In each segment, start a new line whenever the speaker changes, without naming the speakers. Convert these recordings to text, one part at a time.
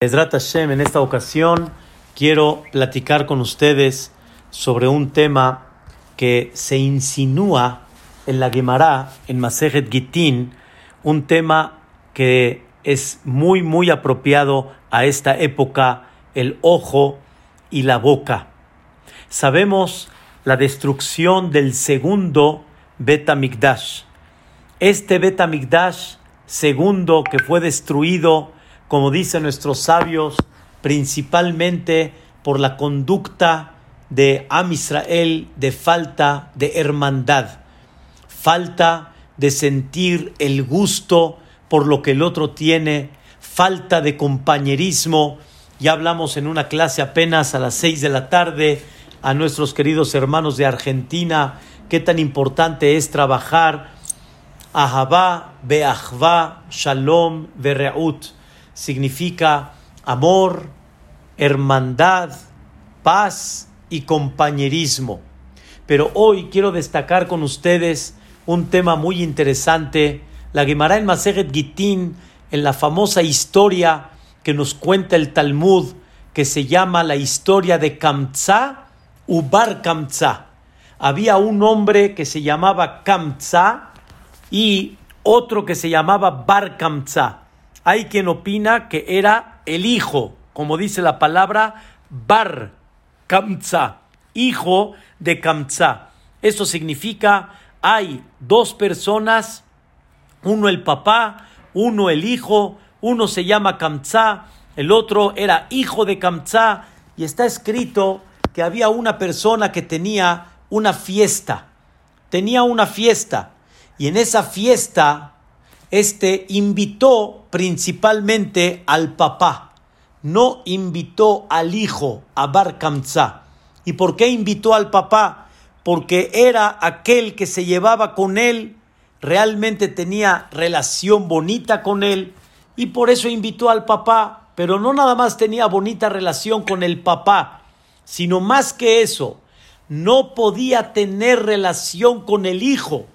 En esta ocasión quiero platicar con ustedes sobre un tema que se insinúa en la Gemara, en Masejet Gitin, un tema que es muy, muy apropiado a esta época, el ojo y la boca. Sabemos la destrucción del segundo Betamigdash. Este Betamigdash segundo que fue destruido como dicen nuestros sabios, principalmente por la conducta de Am Israel de falta de hermandad, falta de sentir el gusto por lo que el otro tiene, falta de compañerismo. Ya hablamos en una clase apenas a las seis de la tarde a nuestros queridos hermanos de Argentina qué tan importante es trabajar. Ahavá, Beachvá, Shalom, Vereut significa amor, hermandad, paz y compañerismo. Pero hoy quiero destacar con ustedes un tema muy interesante, la Gemara en Maseret Gitín, en la famosa historia que nos cuenta el Talmud, que se llama la historia de Kamtza Ubar Kamtza. Había un hombre que se llamaba Kamtza y otro que se llamaba Bar Kamtza. Hay quien opina que era el hijo, como dice la palabra Bar Kamza, hijo de Kamza. Eso significa hay dos personas, uno el papá, uno el hijo, uno se llama Kamza, el otro era hijo de Kamza, y está escrito que había una persona que tenía una fiesta, tenía una fiesta, y en esa fiesta este invitó principalmente al papá, no invitó al hijo, a Bar Kamza. ¿Y por qué invitó al papá? Porque era aquel que se llevaba con él, realmente tenía relación bonita con él, y por eso invitó al papá. Pero no nada más tenía bonita relación con el papá, sino más que eso, no podía tener relación con el hijo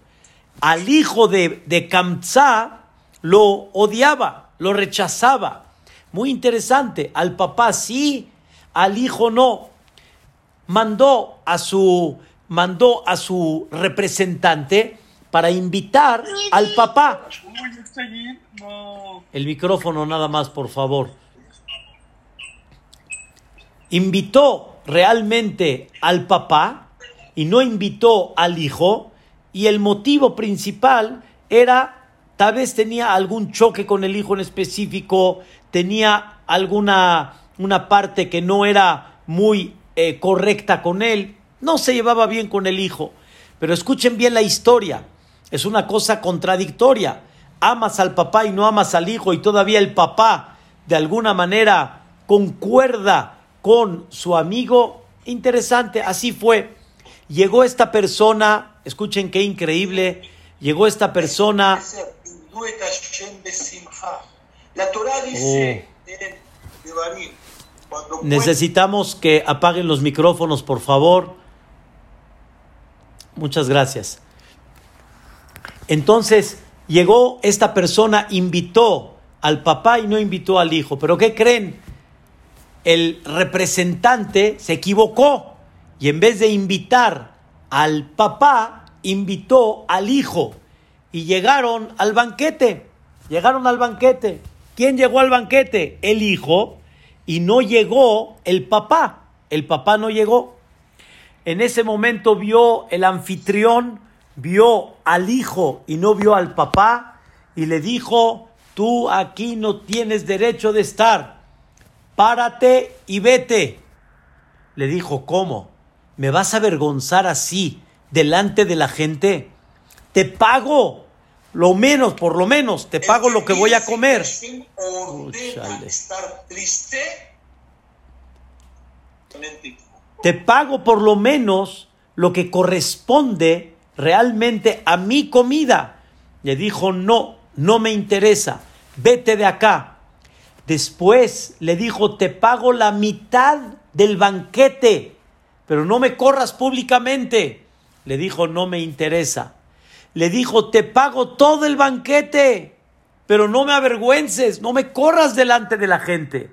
al hijo de, de lo odiaba, lo rechazaba. Muy interesante, al papá sí, al hijo no. Mandó a su, mandó a su representante para invitar al papá. El micrófono nada más, por favor. Invitó realmente al papá y no invitó al hijo y el motivo principal era, tal vez tenía algún choque con el hijo en específico, tenía alguna una parte que no era muy eh, correcta con él, no se llevaba bien con el hijo. Pero escuchen bien la historia, es una cosa contradictoria. Amas al papá y no amas al hijo y todavía el papá de alguna manera concuerda con su amigo. Interesante, así fue. Llegó esta persona Escuchen qué increíble. Llegó esta persona. Oh. Necesitamos que apaguen los micrófonos, por favor. Muchas gracias. Entonces, llegó esta persona, invitó al papá y no invitó al hijo. Pero ¿qué creen? El representante se equivocó y en vez de invitar al papá invitó al hijo y llegaron al banquete. Llegaron al banquete. ¿Quién llegó al banquete? El hijo y no llegó el papá. El papá no llegó. En ese momento vio el anfitrión, vio al hijo y no vio al papá y le dijo, tú aquí no tienes derecho de estar. Párate y vete. Le dijo, ¿cómo? ¿Me vas a avergonzar así delante de la gente? Te pago, lo menos, por lo menos, te pago lo que voy a comer. Te pago por lo menos lo que corresponde realmente a mi comida. Le dijo, no, no me interesa, vete de acá. Después le dijo, te pago la mitad del banquete pero no me corras públicamente. Le dijo, no me interesa. Le dijo, te pago todo el banquete, pero no me avergüences, no me corras delante de la gente.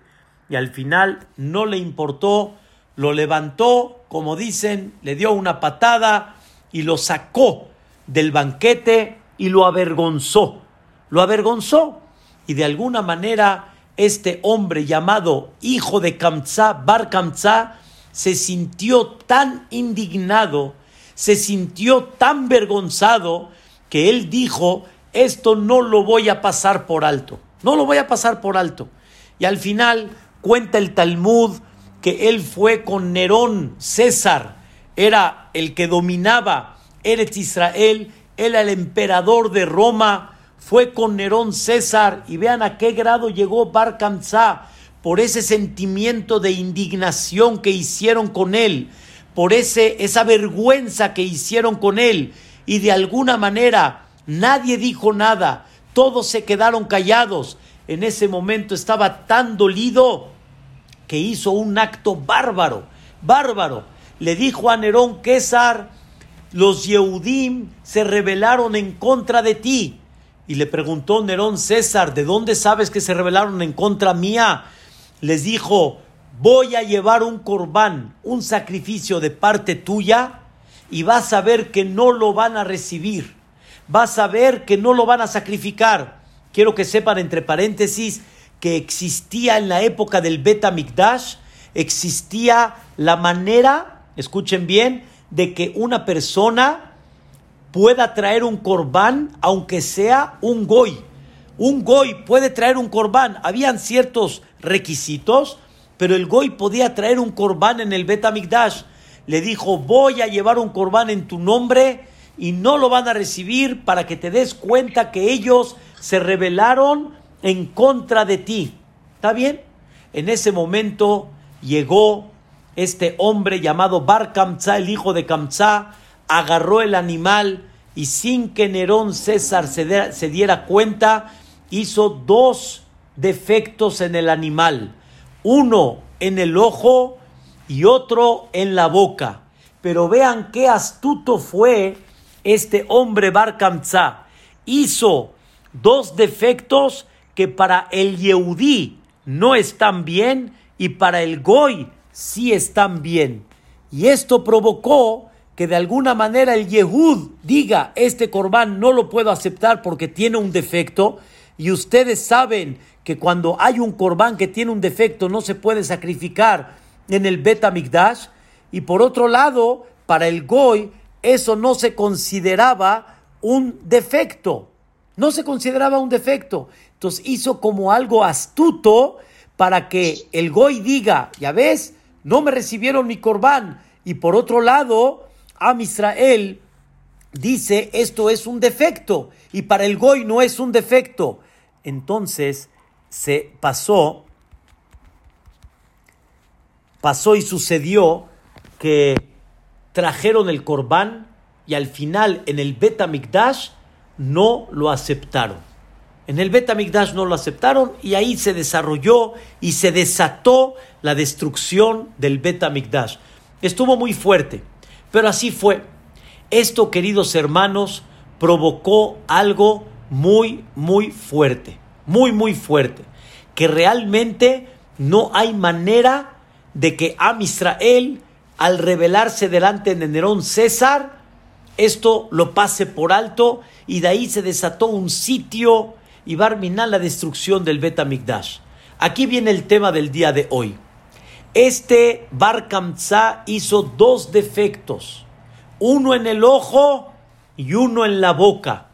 y al final no le importó, lo levantó, como dicen, le dio una patada y lo sacó del banquete y lo avergonzó. Lo avergonzó y de alguna manera este hombre llamado hijo de Kamzá, Bar Kamzá, se sintió tan indignado, se sintió tan vergonzado que él dijo, esto no lo voy a pasar por alto, no lo voy a pasar por alto. Y al final cuenta el Talmud que él fue con Nerón, César, era el que dominaba Eretz Israel, era el emperador de Roma, fue con Nerón César y vean a qué grado llegó Bar por ese sentimiento de indignación que hicieron con él, por ese, esa vergüenza que hicieron con él y de alguna manera nadie dijo nada, todos se quedaron callados. En ese momento estaba tan dolido que hizo un acto bárbaro, bárbaro. Le dijo a Nerón César, los Yehudim se rebelaron en contra de ti. Y le preguntó Nerón César, ¿de dónde sabes que se rebelaron en contra mía? Les dijo, voy a llevar un corbán, un sacrificio de parte tuya, y vas a ver que no lo van a recibir. Vas a ver que no lo van a sacrificar. Quiero que sepan entre paréntesis que existía en la época del Beta Mikdash, existía la manera, escuchen bien, de que una persona pueda traer un corbán aunque sea un goy. Un goy puede traer un corbán. Habían ciertos requisitos, pero el goy podía traer un corbán en el Beta Mikdash. Le dijo, voy a llevar un corbán en tu nombre y no lo van a recibir para que te des cuenta que ellos se rebelaron en contra de ti. ¿Está bien? En ese momento llegó este hombre llamado Bar Kamza, el hijo de Kamza, agarró el animal y sin que Nerón César se diera cuenta, hizo dos defectos en el animal. Uno en el ojo y otro en la boca. Pero vean qué astuto fue este hombre Bar. Hizo dos defectos que para el Yehudí no están bien y para el Goy sí están bien. Y esto provocó que de alguna manera el Yehud diga, este corbán no lo puedo aceptar porque tiene un defecto. Y ustedes saben que cuando hay un corbán que tiene un defecto no se puede sacrificar en el Bet Y por otro lado, para el Goy, eso no se consideraba un defecto. No se consideraba un defecto. Entonces hizo como algo astuto para que el Goy diga, ya ves, no me recibieron mi corbán. Y por otro lado, Am Israel dice, esto es un defecto. Y para el Goy no es un defecto. Entonces se pasó, pasó y sucedió que trajeron el corbán y al final en el Bet no lo aceptaron. En el Betamigdash no lo aceptaron y ahí se desarrolló y se desató la destrucción del Betamigdash. Estuvo muy fuerte, pero así fue. Esto, queridos hermanos, provocó algo muy, muy fuerte, muy, muy fuerte, que realmente no hay manera de que Am Israel, al rebelarse delante de Nerón César, esto lo pase por alto y de ahí se desató un sitio y Barminá la destrucción del Bet Aquí viene el tema del día de hoy. Este Bar hizo dos defectos, uno en el ojo y uno en la boca.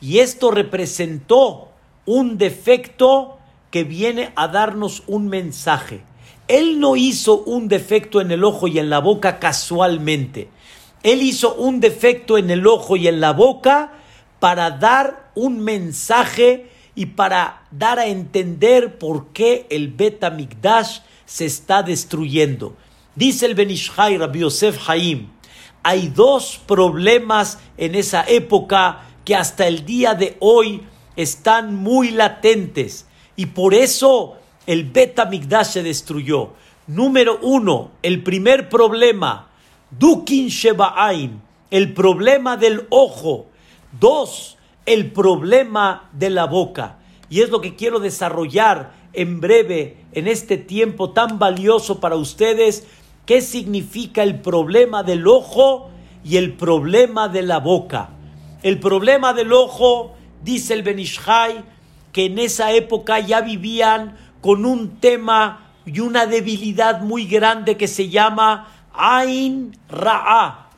Y esto representó un defecto que viene a darnos un mensaje. Él no hizo un defecto en el ojo y en la boca casualmente. Él hizo un defecto en el ojo y en la boca para dar un mensaje y para dar a entender por qué el Beta Mikdash se está destruyendo. Dice el Benishai Rabbi Yosef Haim, hay dos problemas en esa época que hasta el día de hoy están muy latentes y por eso el Beta Mikdash se destruyó. Número uno, el primer problema, Dukin Sheba'ain, el problema del ojo. Dos, el problema de la boca. Y es lo que quiero desarrollar en breve, en este tiempo tan valioso para ustedes, qué significa el problema del ojo y el problema de la boca. El problema del ojo, dice el Benishai, que en esa época ya vivían con un tema y una debilidad muy grande que se llama Ain Ra'a,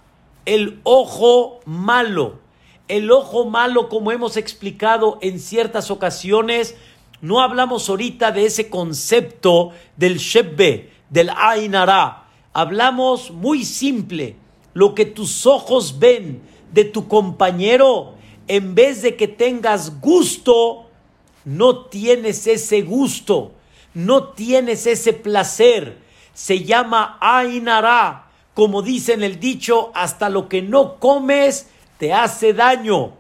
el ojo malo. El ojo malo, como hemos explicado en ciertas ocasiones, no hablamos ahorita de ese concepto del Shebbe, del Ain Ra. Hablamos muy simple, lo que tus ojos ven de tu compañero, en vez de que tengas gusto, no tienes ese gusto, no tienes ese placer. Se llama Ainara, como dice en el dicho, hasta lo que no comes te hace daño.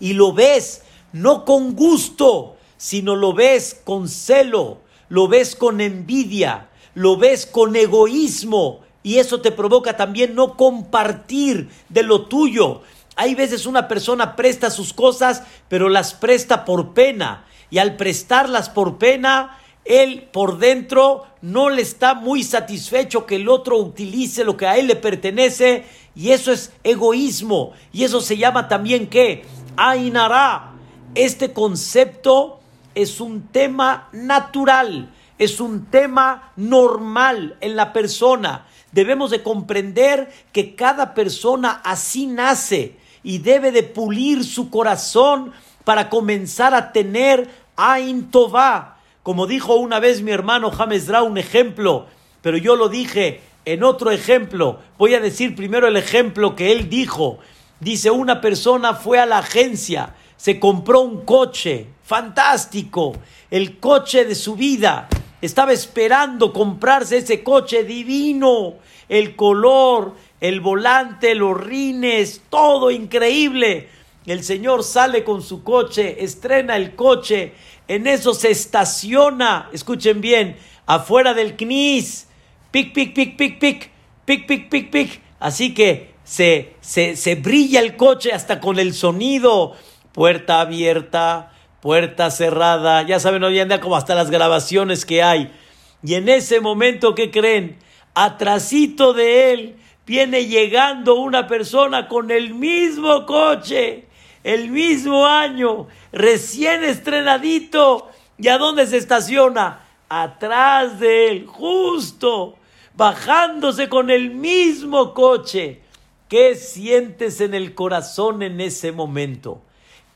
Y lo ves no con gusto, sino lo ves con celo, lo ves con envidia, lo ves con egoísmo. Y eso te provoca también no compartir de lo tuyo. Hay veces una persona presta sus cosas, pero las presta por pena. Y al prestarlas por pena, él por dentro no le está muy satisfecho que el otro utilice lo que a él le pertenece. Y eso es egoísmo. Y eso se llama también que Ainara. Este concepto es un tema natural, es un tema normal en la persona. Debemos de comprender que cada persona así nace y debe de pulir su corazón para comenzar a tener Ain Tová. Como dijo una vez mi hermano James Dra, un ejemplo, pero yo lo dije en otro ejemplo. Voy a decir primero el ejemplo que él dijo. Dice, una persona fue a la agencia, se compró un coche, fantástico, el coche de su vida. Estaba esperando comprarse ese coche divino, el color, el volante, los rines, todo increíble. El señor sale con su coche, estrena el coche, en eso se estaciona, escuchen bien, afuera del CNIS, pic, pic, pic, pic, pic, pic, pic, pic, pic. Así que se, se, se brilla el coche hasta con el sonido, puerta abierta, puerta cerrada, ya saben hoy en día como hasta las grabaciones que hay. Y en ese momento, ¿qué creen? Atrasito de él viene llegando una persona con el mismo coche, el mismo año, recién estrenadito. ¿Y a dónde se estaciona? Atrás de él, justo, bajándose con el mismo coche. ¿Qué sientes en el corazón en ese momento?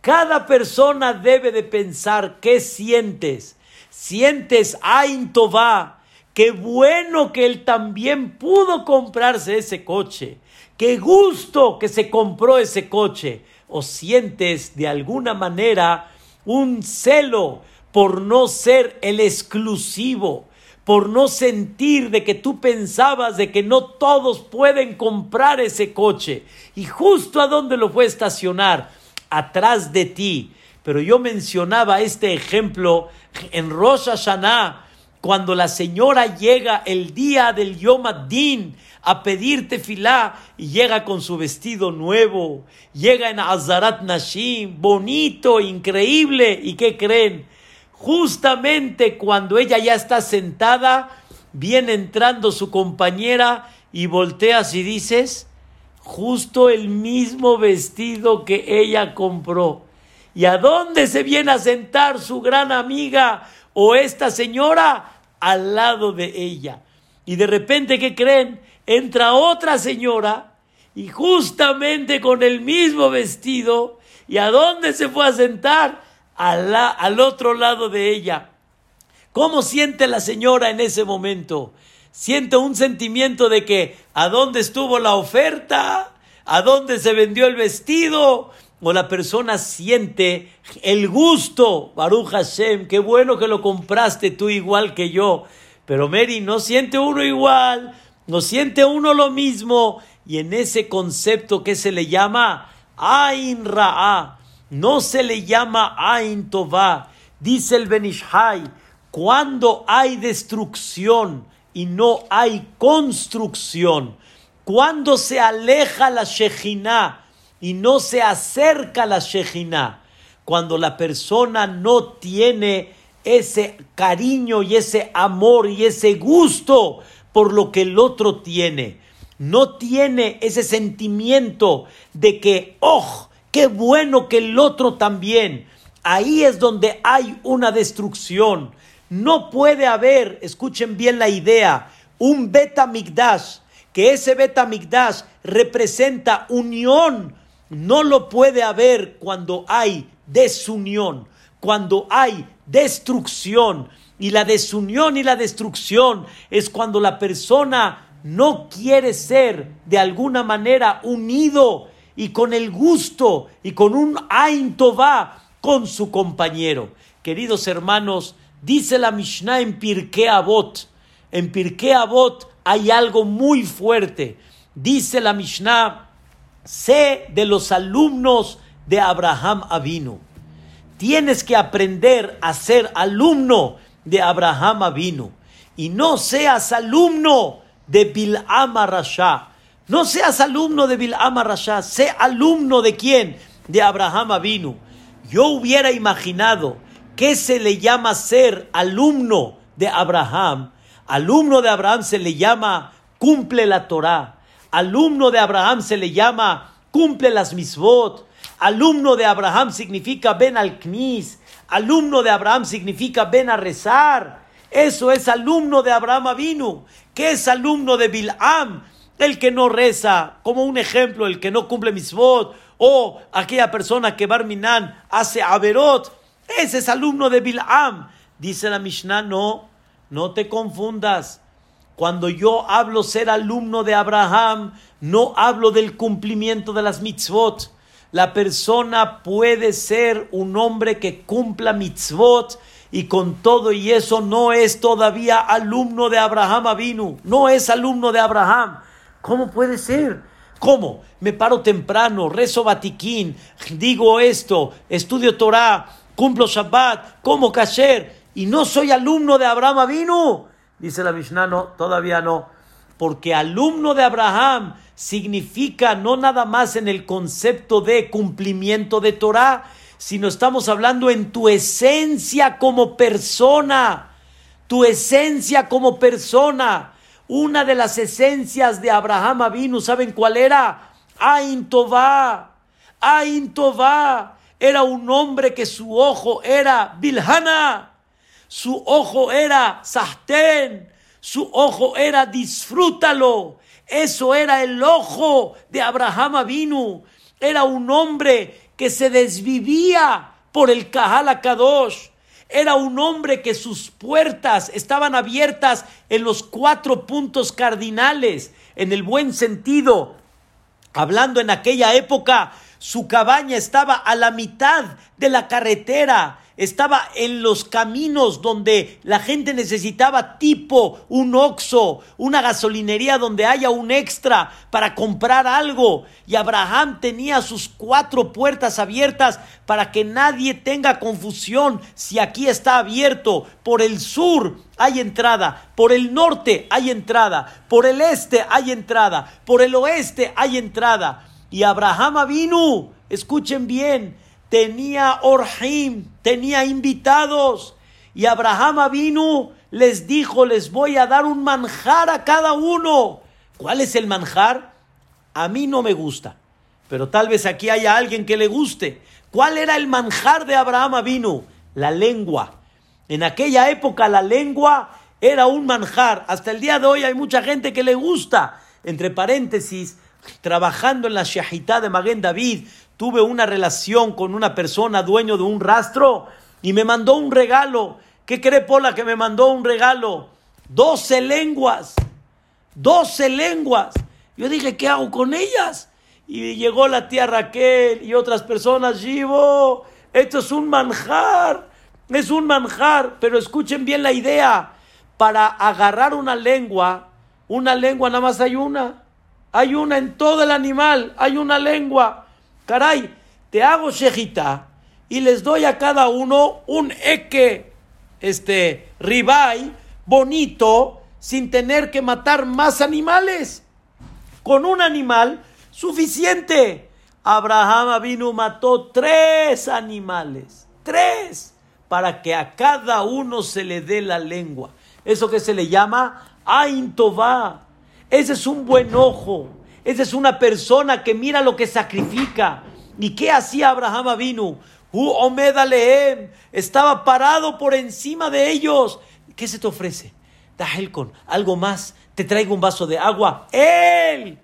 Cada persona debe de pensar qué sientes. Sientes Ain Tová. Qué bueno que él también pudo comprarse ese coche. Qué gusto que se compró ese coche. O sientes de alguna manera un celo por no ser el exclusivo, por no sentir de que tú pensabas de que no todos pueden comprar ese coche. Y justo a dónde lo fue a estacionar atrás de ti. Pero yo mencionaba este ejemplo en Rosh Hashanah, cuando la señora llega el día del Yom Adin a pedirte filá y llega con su vestido nuevo, llega en Azarat Nashim, bonito, increíble. ¿Y qué creen? Justamente cuando ella ya está sentada, viene entrando su compañera y volteas y dices, justo el mismo vestido que ella compró. ¿Y a dónde se viene a sentar su gran amiga o esta señora? Al lado de ella. Y de repente, ¿qué creen? Entra otra señora y justamente con el mismo vestido. ¿Y a dónde se fue a sentar? Al, al otro lado de ella. ¿Cómo siente la señora en ese momento? Siente un sentimiento de que ¿a dónde estuvo la oferta? ¿A dónde se vendió el vestido? O la persona siente el gusto, Baruch Hashem, qué bueno que lo compraste tú igual que yo. Pero Mary, no siente uno igual, no siente uno lo mismo. Y en ese concepto que se le llama Ain Ra'a, no se le llama Ain Tová. Dice el Benishai, cuando hay destrucción, y no hay construcción. Cuando se aleja la Shejina y no se acerca la Shejina, cuando la persona no tiene ese cariño y ese amor y ese gusto por lo que el otro tiene. No tiene ese sentimiento de que, oh, qué bueno que el otro también. Ahí es donde hay una destrucción. No puede haber, escuchen bien la idea, un beta migdash, que ese beta migdash representa unión. No lo puede haber cuando hay desunión, cuando hay destrucción. Y la desunión y la destrucción es cuando la persona no quiere ser de alguna manera unido y con el gusto y con un Ain con su compañero. Queridos hermanos, dice la Mishnah en Pirkei Avot, en Pirkei Avot hay algo muy fuerte. Dice la Mishnah, sé de los alumnos de Abraham Avinu. Tienes que aprender a ser alumno de Abraham Avinu y no seas alumno de Bil'am Rasha. No seas alumno de Bil'am Rasha, sé alumno de quién? De Abraham Avinu. Yo hubiera imaginado que se le llama ser alumno de Abraham. Alumno de Abraham se le llama cumple la Torah. Alumno de Abraham se le llama cumple las misbot. Alumno de Abraham significa ven al knis. Alumno de Abraham significa ven a rezar. Eso es alumno de Abraham Avinu. ¿Qué es alumno de Bilam? El que no reza, como un ejemplo, el que no cumple misbot, o aquella persona que Barminan hace averot. Ese es alumno de Bilam. Dice la Mishnah, no, no te confundas. Cuando yo hablo ser alumno de Abraham, no hablo del cumplimiento de las mitzvot. La persona puede ser un hombre que cumpla mitzvot y con todo y eso no es todavía alumno de Abraham Avinu, no es alumno de Abraham. ¿Cómo puede ser? ¿Cómo? Me paro temprano, rezo batiquín, digo esto, estudio Torah, cumplo Shabbat, como kasher y no soy alumno de Abraham Avinu. Dice la Mishnah, no, todavía no, porque alumno de Abraham significa no nada más en el concepto de cumplimiento de Torah, sino estamos hablando en tu esencia como persona, tu esencia como persona. Una de las esencias de Abraham Avinu, ¿saben cuál era? Ain Tová. Ain Tová. Era un hombre que su ojo era Bilhana. Su ojo era Sahten. Su ojo era disfrútalo. Eso era el ojo de Abraham Avinu. Era un hombre que se desvivía por el Kahal Kadosh. Era un hombre que sus puertas estaban abiertas en los cuatro puntos cardinales, en el buen sentido. Hablando en aquella época, su cabaña estaba a la mitad de la carretera estaba en los caminos donde la gente necesitaba tipo un oxo, una gasolinería donde haya un extra para comprar algo. Y Abraham tenía sus cuatro puertas abiertas para que nadie tenga confusión si aquí está abierto. Por el sur hay entrada, por el norte hay entrada, por el este hay entrada, por el oeste hay entrada. Y Abraham vino, escuchen bien, tenía Orhim, tenía invitados. Y Abraham vino, les dijo, les voy a dar un manjar a cada uno. ¿Cuál es el manjar? A mí no me gusta, pero tal vez aquí haya alguien que le guste. ¿Cuál era el manjar de Abraham vino? La lengua. En aquella época la lengua era un manjar. Hasta el día de hoy hay mucha gente que le gusta. Entre paréntesis, trabajando en la Shahitá de Maguen David, tuve una relación con una persona dueño de un rastro y me mandó un regalo. ¿Qué cree Pola que me mandó un regalo? Doce lenguas. Doce lenguas. Yo dije, ¿qué hago con ellas? Y llegó la tía Raquel y otras personas, Givo, esto es un manjar, es un manjar, pero escuchen bien la idea, para agarrar una lengua, una lengua nada más hay una, hay una en todo el animal, hay una lengua. Caray, te hago shejita y les doy a cada uno un eque, este, ribay, bonito, sin tener que matar más animales. Con un animal suficiente. Abraham vino mató tres animales. Tres. para que a cada uno se le dé la lengua. Eso que se le llama Ain Tová. Ese es un buen ojo. Esa es una persona que mira lo que sacrifica. ¿Y qué hacía Abraham Avinu? Omed Alehem. Estaba parado por encima de ellos. ¿Qué se te ofrece? con algo más. Te traigo un vaso de agua. Él,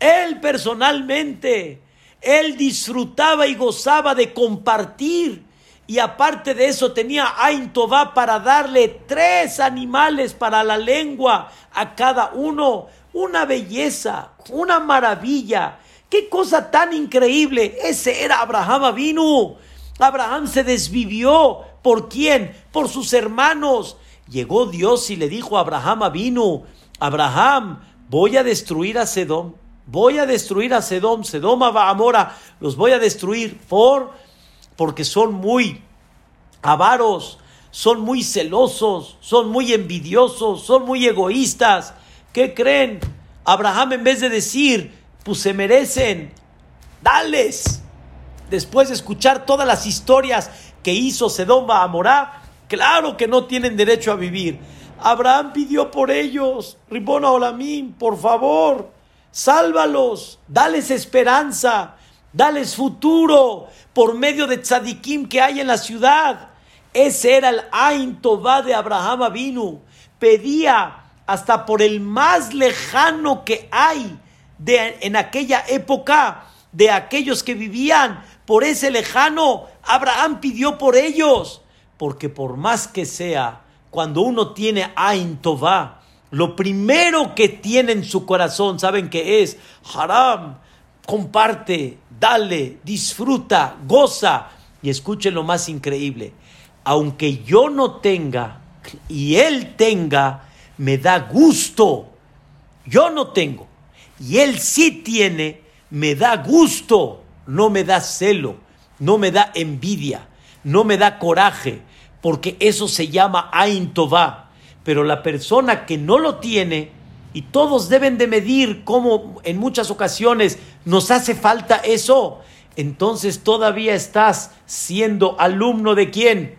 él personalmente, él disfrutaba y gozaba de compartir. Y aparte de eso tenía Ain Tová para darle tres animales para la lengua a cada uno. Una belleza, una maravilla. Qué cosa tan increíble. Ese era Abraham vino. Abraham se desvivió. ¿Por quién? Por sus hermanos. Llegó Dios y le dijo a Abraham vino, Abraham, voy a destruir a Sedom. Voy a destruir a Sedom, Sedom a Amora, los voy a destruir por porque son muy avaros, son muy celosos, son muy envidiosos, son muy egoístas. ¿Qué creen? Abraham en vez de decir, pues se merecen, dales. Después de escuchar todas las historias que hizo Sedom Amorá, claro que no tienen derecho a vivir. Abraham pidió por ellos, Ribona Olamín, por favor, sálvalos, dales esperanza, dales futuro por medio de tzadikim que hay en la ciudad. Ese era el Ain Tová de Abraham Avinu. Pedía hasta por el más lejano que hay de, en aquella época, de aquellos que vivían por ese lejano, Abraham pidió por ellos. Porque por más que sea, cuando uno tiene Ain Tová, lo primero que tiene en su corazón, ¿saben qué es? Haram, comparte, dale, disfruta, goza. Y escuchen lo más increíble. Aunque yo no tenga y él tenga, me da gusto. Yo no tengo y él sí tiene, me da gusto. No me da celo, no me da envidia, no me da coraje, porque eso se llama Ain Tová. Pero la persona que no lo tiene, y todos deben de medir cómo en muchas ocasiones nos hace falta eso. Entonces todavía estás siendo alumno de quién?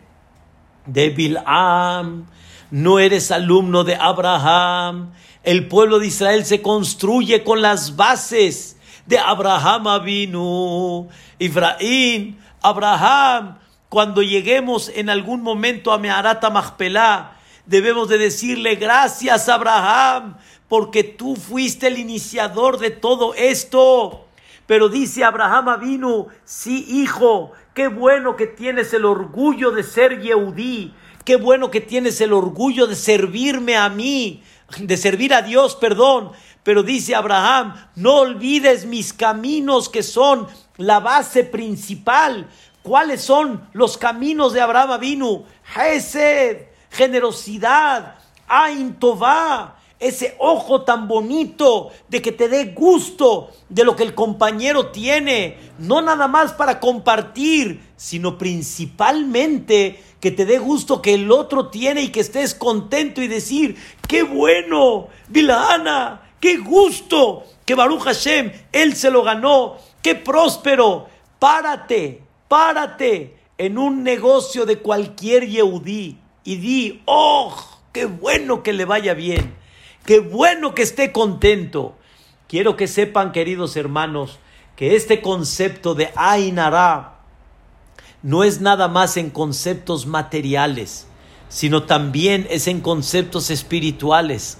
De Bilam. No eres alumno de Abraham. El pueblo de Israel se construye con las bases de Abraham Avinu, Ibrahim, Abraham. Cuando lleguemos en algún momento a Meharata Machpelah, debemos de decirle gracias Abraham porque tú fuiste el iniciador de todo esto. Pero dice Abraham vino, sí hijo, qué bueno que tienes el orgullo de ser Yehudí, qué bueno que tienes el orgullo de servirme a mí, de servir a Dios, perdón. Pero dice Abraham, no olvides mis caminos que son la base principal. ¿Cuáles son los caminos de Abraham vino? Hesed, generosidad, Ain Tová, ese ojo tan bonito de que te dé gusto de lo que el compañero tiene, no nada más para compartir, sino principalmente que te dé gusto que el otro tiene y que estés contento y decir, qué bueno, Vilana, qué gusto que Baruch Hashem, él se lo ganó, qué próspero, párate, párate en un negocio de cualquier Yehudí y di, oh, qué bueno que le vaya bien Qué bueno que esté contento. Quiero que sepan, queridos hermanos, que este concepto de Ainara no es nada más en conceptos materiales, sino también es en conceptos espirituales.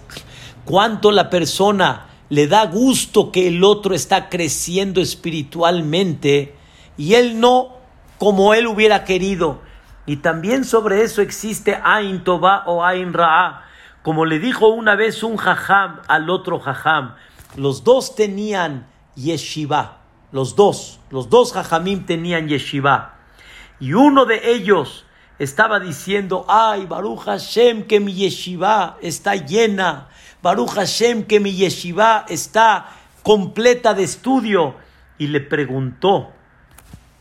Cuánto la persona le da gusto que el otro está creciendo espiritualmente y él no como él hubiera querido. Y también sobre eso existe Ain Toba o Ain Ra'a como le dijo una vez un jajam al otro jajam, los dos tenían yeshiva, los dos, los dos jajamim tenían yeshiva. Y uno de ellos estaba diciendo, ay, Baruch Hashem, que mi yeshiva está llena, Baruch Hashem, que mi yeshiva está completa de estudio. Y le preguntó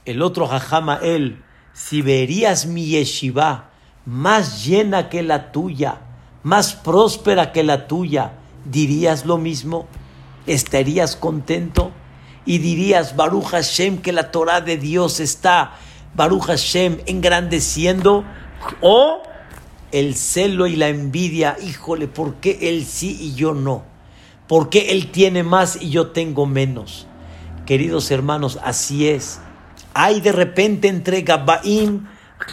el otro jajam a él, si verías mi yeshiva más llena que la tuya, más próspera que la tuya, ¿dirías lo mismo? ¿Estarías contento? Y dirías, Baruch Hashem, que la Torah de Dios está, Baruch Hashem, engrandeciendo. O el celo y la envidia, híjole, ¿por qué él sí y yo no? ¿Por qué él tiene más y yo tengo menos? Queridos hermanos, así es. Hay de repente entre Gabbaim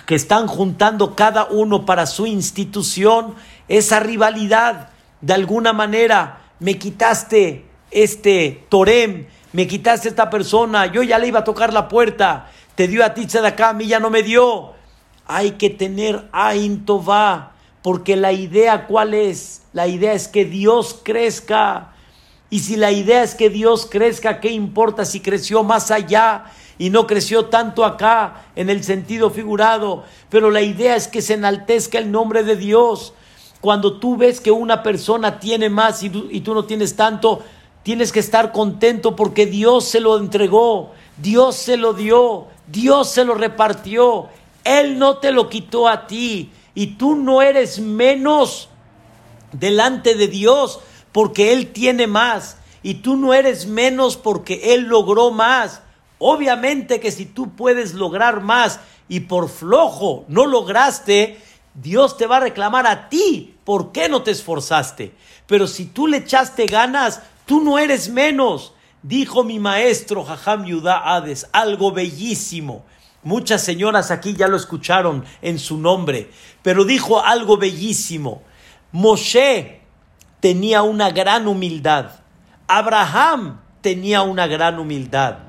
que están juntando cada uno para su institución esa rivalidad. De alguna manera, me quitaste este Torem, me quitaste esta persona, yo ya le iba a tocar la puerta, te dio a ti acá, a mí ya no me dio. Hay que tener Ain Tová, porque la idea cuál es? La idea es que Dios crezca. Y si la idea es que Dios crezca, ¿qué importa si creció más allá y no creció tanto acá en el sentido figurado? Pero la idea es que se enaltezca el nombre de Dios. Cuando tú ves que una persona tiene más y tú, no tienes tanto, tienes que estar contento porque Dios se lo entregó, Dios se lo dio, Dios se lo repartió, Él no te lo quitó a ti y tú no eres menos delante de Dios porque Él tiene más y tú no eres menos porque Él logró más. Obviamente que si tú puedes lograr más y por flojo no lograste, Dios te va a reclamar a ti por qué no te esforzaste. Pero si tú le echaste ganas, tú no eres menos. Dijo mi maestro Jajam Yudá Hades, algo bellísimo. Muchas señoras aquí ya lo escucharon en su nombre, pero dijo algo bellísimo. Moshe tenía una gran humildad. Abraham tenía una gran humildad.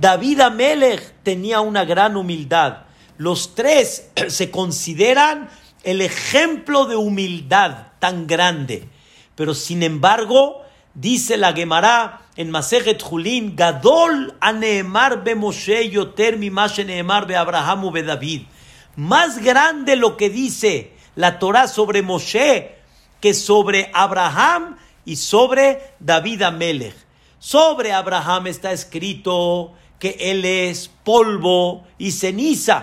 David Amelech tenía una gran humildad. Los tres se consideran el ejemplo de humildad tan grande. Pero sin embargo, dice la Gemara en Masejet Julín, Gadol aneemar be Moshe yoter mi neemar be Abraham be David. Más grande lo que dice la Torah sobre Moshe que sobre Abraham y sobre David Amelech. Sobre Abraham está escrito que él es polvo y ceniza.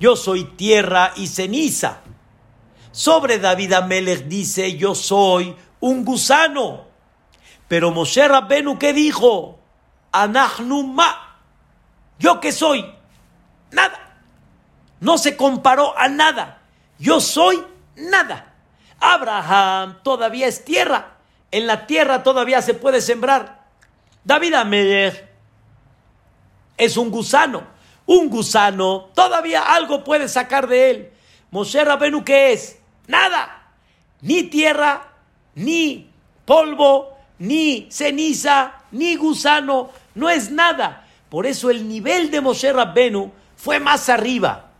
Yo soy tierra y ceniza. Sobre David Amelech dice, yo soy un gusano. Pero Moshe Rabbenu, ¿qué dijo? Anahnuma. ¿Yo qué soy? Nada. No se comparó a nada. Yo soy nada. Abraham todavía es tierra. En la tierra todavía se puede sembrar. David Amelech es un gusano un gusano, todavía algo puede sacar de él. Moshe Rabenu, ¿qué es? Nada. Ni tierra, ni polvo, ni ceniza, ni gusano. No es nada. Por eso el nivel de Moshe Rabenu fue más arriba.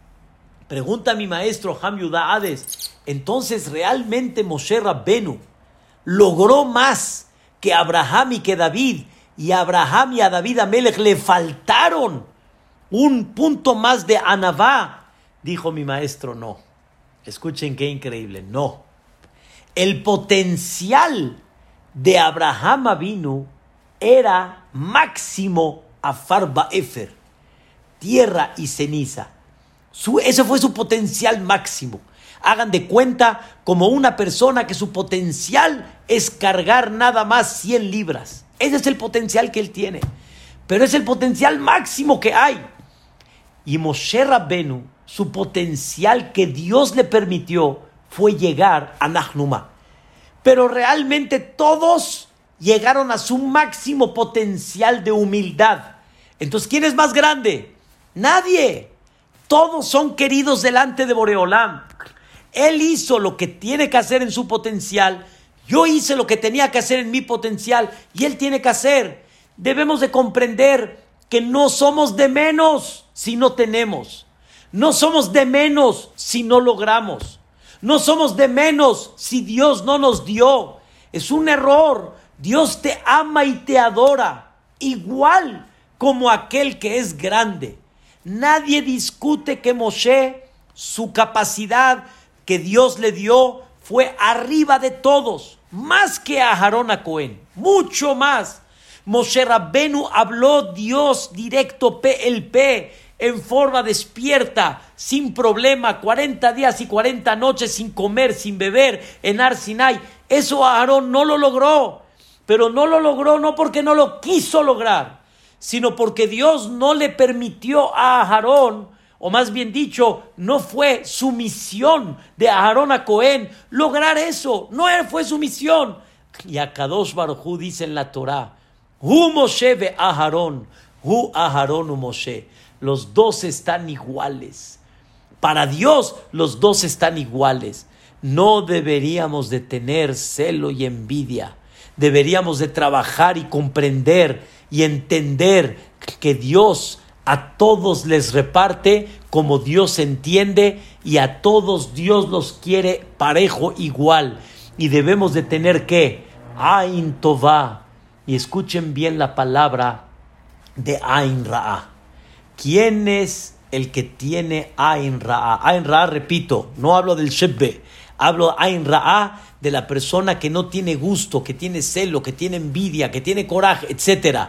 Pregunta mi maestro Ham Hades. Entonces, ¿realmente Moshe Rabbenu logró más que Abraham y que David? Y a Abraham y a David Amelech le faltaron un punto más de Anabá. Dijo mi maestro, no. Escuchen qué increíble, no. El potencial de Abraham Avinu era máximo a Farba Efer, tierra y ceniza. Su, ese fue su potencial máximo. Hagan de cuenta como una persona que su potencial es cargar nada más 100 libras. Ese es el potencial que él tiene. Pero es el potencial máximo que hay. Y Moshe Rabbenu, su potencial que Dios le permitió fue llegar a Nahnuma. Pero realmente todos llegaron a su máximo potencial de humildad. Entonces, ¿quién es más grande? Nadie. Todos son queridos delante de Boreolam. Él hizo lo que tiene que hacer en su potencial. Yo hice lo que tenía que hacer en mi potencial. Y él tiene que hacer. Debemos de comprender que no somos de menos si no tenemos. No somos de menos si no logramos. No somos de menos si Dios no nos dio. Es un error. Dios te ama y te adora igual como aquel que es grande. Nadie discute que Moshe, su capacidad que Dios le dio, fue arriba de todos, más que a Aarón a Cohen, mucho más. Moshe Rabbenu habló Dios directo PLP en forma despierta, sin problema, 40 días y 40 noches sin comer, sin beber en Arsinai. Eso Aarón no lo logró, pero no lo logró no porque no lo quiso lograr, sino porque Dios no le permitió a Aarón o más bien dicho, no fue su misión de Aarón a Cohen lograr eso, no fue su misión. Y a Kadosh Baruj dice en la Torah, Hu Moshe ve Hu Aarón u Moshe. Los dos están iguales. Para Dios los dos están iguales. No deberíamos de tener celo y envidia. Deberíamos de trabajar y comprender y entender que Dios a todos les reparte como Dios entiende y a todos Dios los quiere parejo igual. Y debemos de tener que Ain Tová. Y escuchen bien la palabra de Ain Ra'a. ¿Quién es el que tiene Ain Ra'a? Ain Ra'a, repito, no hablo del Shebbe, hablo Ain Ra'a de la persona que no tiene gusto, que tiene celo, que tiene envidia, que tiene coraje, etc.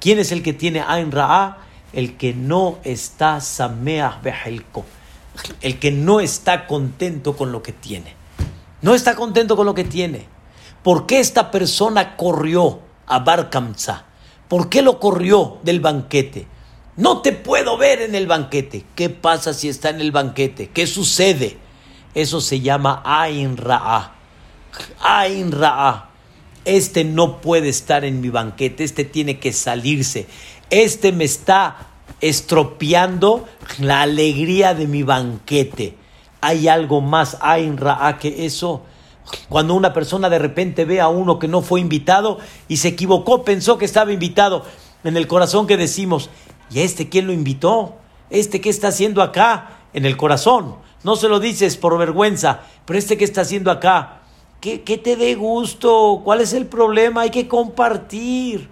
¿Quién es el que tiene Ain Ra'a? El que no está Sameach Behelko, el que no está contento con lo que tiene. No está contento con lo que tiene. ¿Por qué esta persona corrió a Bar ¿Por qué lo corrió del banquete? No te puedo ver en el banquete. ¿Qué pasa si está en el banquete? ¿Qué sucede? Eso se llama Ain Ra'a. Ain Ra'a. Este no puede estar en mi banquete, este tiene que salirse. Este me está estropeando la alegría de mi banquete. ¿Hay algo más Ain Ra'a que eso? Cuando una persona de repente ve a uno que no fue invitado y se equivocó, pensó que estaba invitado, en el corazón que decimos, ¿y este quién lo invitó? ¿Este qué está haciendo acá? En el corazón. No se lo dices por vergüenza, pero este qué está haciendo acá. ¿Qué, te dé gusto? ¿Cuál es el problema? Hay que compartir.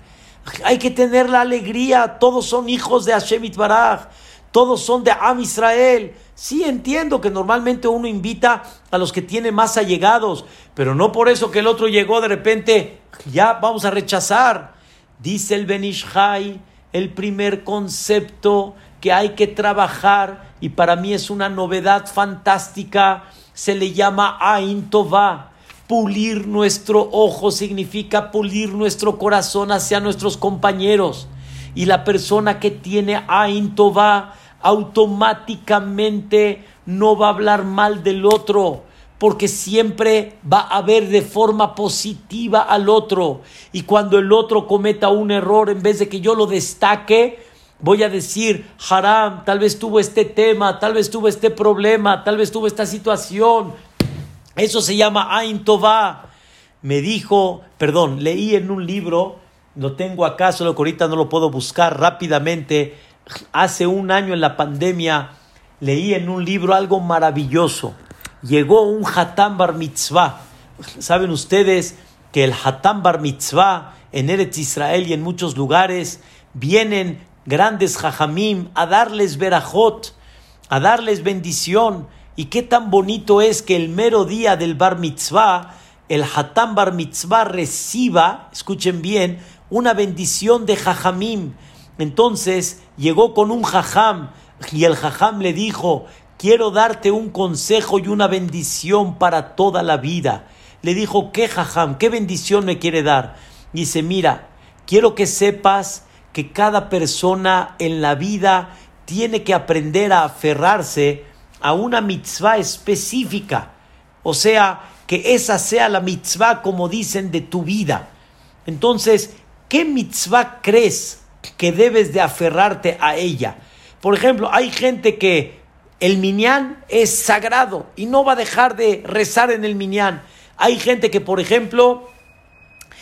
Hay que tener la alegría. Todos son hijos de Hashem Itbaraj. Todos son de Am Israel. Sí entiendo que normalmente uno invita a los que tiene más allegados, pero no por eso que el otro llegó de repente, ya vamos a rechazar. Dice el Benishai, el primer concepto que hay que trabajar, y para mí es una novedad fantástica, se le llama Ain Tová. Pulir nuestro ojo significa pulir nuestro corazón hacia nuestros compañeros. Y la persona que tiene Ain Tová automáticamente no va a hablar mal del otro, porque siempre va a ver de forma positiva al otro. Y cuando el otro cometa un error, en vez de que yo lo destaque, voy a decir, Haram, tal vez tuvo este tema, tal vez tuvo este problema, tal vez tuvo esta situación. Eso se llama Ain Tová. Me dijo, perdón, leí en un libro, lo tengo acá, solo que ahorita no lo puedo buscar rápidamente hace un año en la pandemia leí en un libro algo maravilloso. Llegó un Hatam Bar Mitzvah. Saben ustedes que el Hatam Bar Mitzvah en Eretz Israel y en muchos lugares vienen grandes Jajamim a darles verajot, a darles bendición. Y qué tan bonito es que el mero día del Bar Mitzvah, el Hatam Bar Mitzvah reciba, escuchen bien, una bendición de Jajamim entonces llegó con un jajam y el jajam le dijo, quiero darte un consejo y una bendición para toda la vida. Le dijo, ¿qué jajam? ¿Qué bendición me quiere dar? Dice, mira, quiero que sepas que cada persona en la vida tiene que aprender a aferrarse a una mitzvah específica. O sea, que esa sea la mitzvah como dicen de tu vida. Entonces, ¿qué mitzvah crees que debes de aferrarte a ella. Por ejemplo, hay gente que el minyan es sagrado y no va a dejar de rezar en el minyan. Hay gente que, por ejemplo,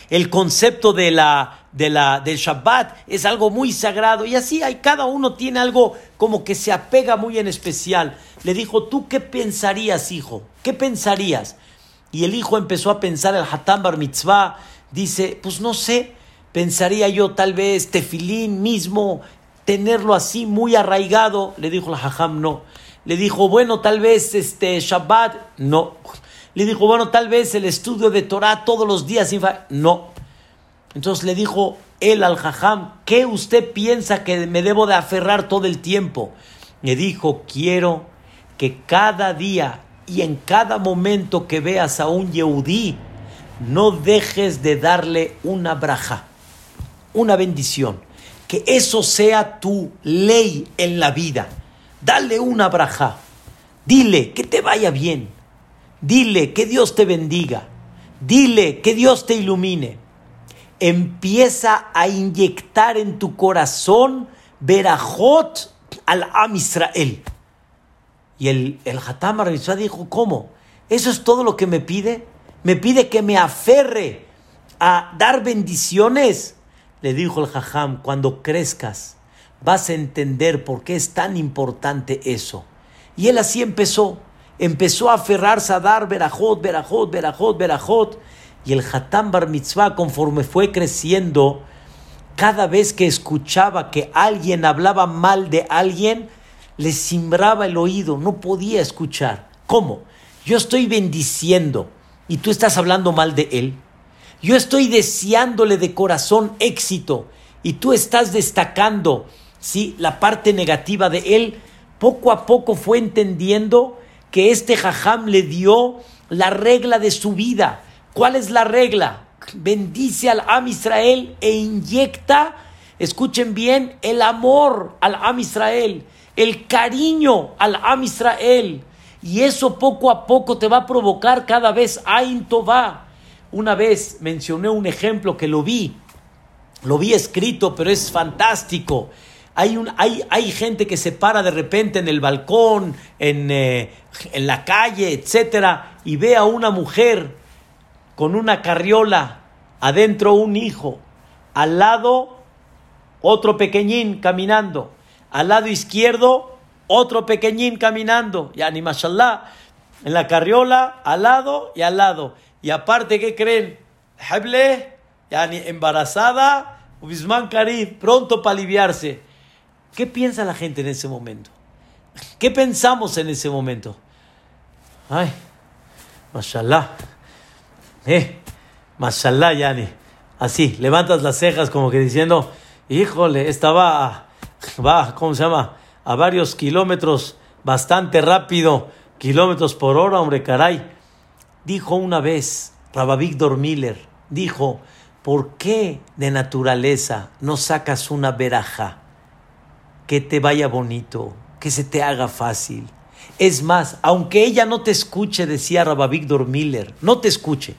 el concepto de la, de la, del Shabbat es algo muy sagrado y así hay, cada uno tiene algo como que se apega muy en especial. Le dijo, ¿tú qué pensarías, hijo? ¿Qué pensarías? Y el hijo empezó a pensar el Hatam Bar Mitzvah. Dice, pues no sé, pensaría yo tal vez tefilín mismo, tenerlo así muy arraigado. Le dijo la jajam, no. Le dijo, bueno, tal vez este Shabbat, no. Le dijo, bueno, tal vez el estudio de Torah todos los días, no. Entonces le dijo él al jajam, ¿qué usted piensa que me debo de aferrar todo el tiempo? Le dijo, quiero que cada día y en cada momento que veas a un yehudí, no dejes de darle una braja una bendición. Que eso sea tu ley en la vida. Dale una braja, dile que te vaya bien, dile que Dios te bendiga, dile que Dios te ilumine. Empieza a inyectar en tu corazón verajot al Am Israel. Y el, el Hatam dijo, ¿cómo? ¿Eso es todo lo que me pide? ¿Me pide que me aferre a dar bendiciones? Le dijo el Jajam, cuando crezcas vas a entender por qué es tan importante eso. Y él así empezó. Empezó a aferrarse a dar verajot, verajot, verajot, verajot. Y el Hatam Bar Mitzvah, conforme fue creciendo, cada vez que escuchaba que alguien hablaba mal de alguien, le simbraba el oído, no podía escuchar. ¿Cómo? Yo estoy bendiciendo y tú estás hablando mal de él. Yo estoy deseándole de corazón éxito y tú estás destacando ¿sí? la parte negativa de él. Poco a poco fue entendiendo que este jajam le dio la regla de su vida. ¿Cuál es la regla? bendice al Am Israel e inyecta, escuchen bien, el amor al Am Israel, el cariño al Am Israel. Y eso poco a poco te va a provocar cada vez Ain Tová. Una vez mencioné un ejemplo que lo vi, lo vi escrito, pero es fantástico. Hay, un, hay, hay gente que se para de repente en el balcón, en, eh, en la calle, etcétera, y ve a una mujer con una carriola, adentro un hijo, al lado otro pequeñín caminando, al lado izquierdo otro pequeñín caminando, y ni mashallah, en la carriola, al lado y al lado. Y aparte, ¿qué creen? Heble, ni embarazada, Ubisman Karib, pronto para aliviarse. ¿Qué piensa la gente en ese momento? ¿Qué pensamos en ese momento? Ay, mashallah. Eh, mashallah, Yani. Así, levantas las cejas como que diciendo, híjole, estaba, va, ¿cómo se llama? A varios kilómetros, bastante rápido, kilómetros por hora, hombre, caray. Dijo una vez Rabavigdor Miller, dijo, ¿por qué de naturaleza no sacas una veraja? Que te vaya bonito, que se te haga fácil. Es más, aunque ella no te escuche, decía Rabavigdor Miller, no te escuche,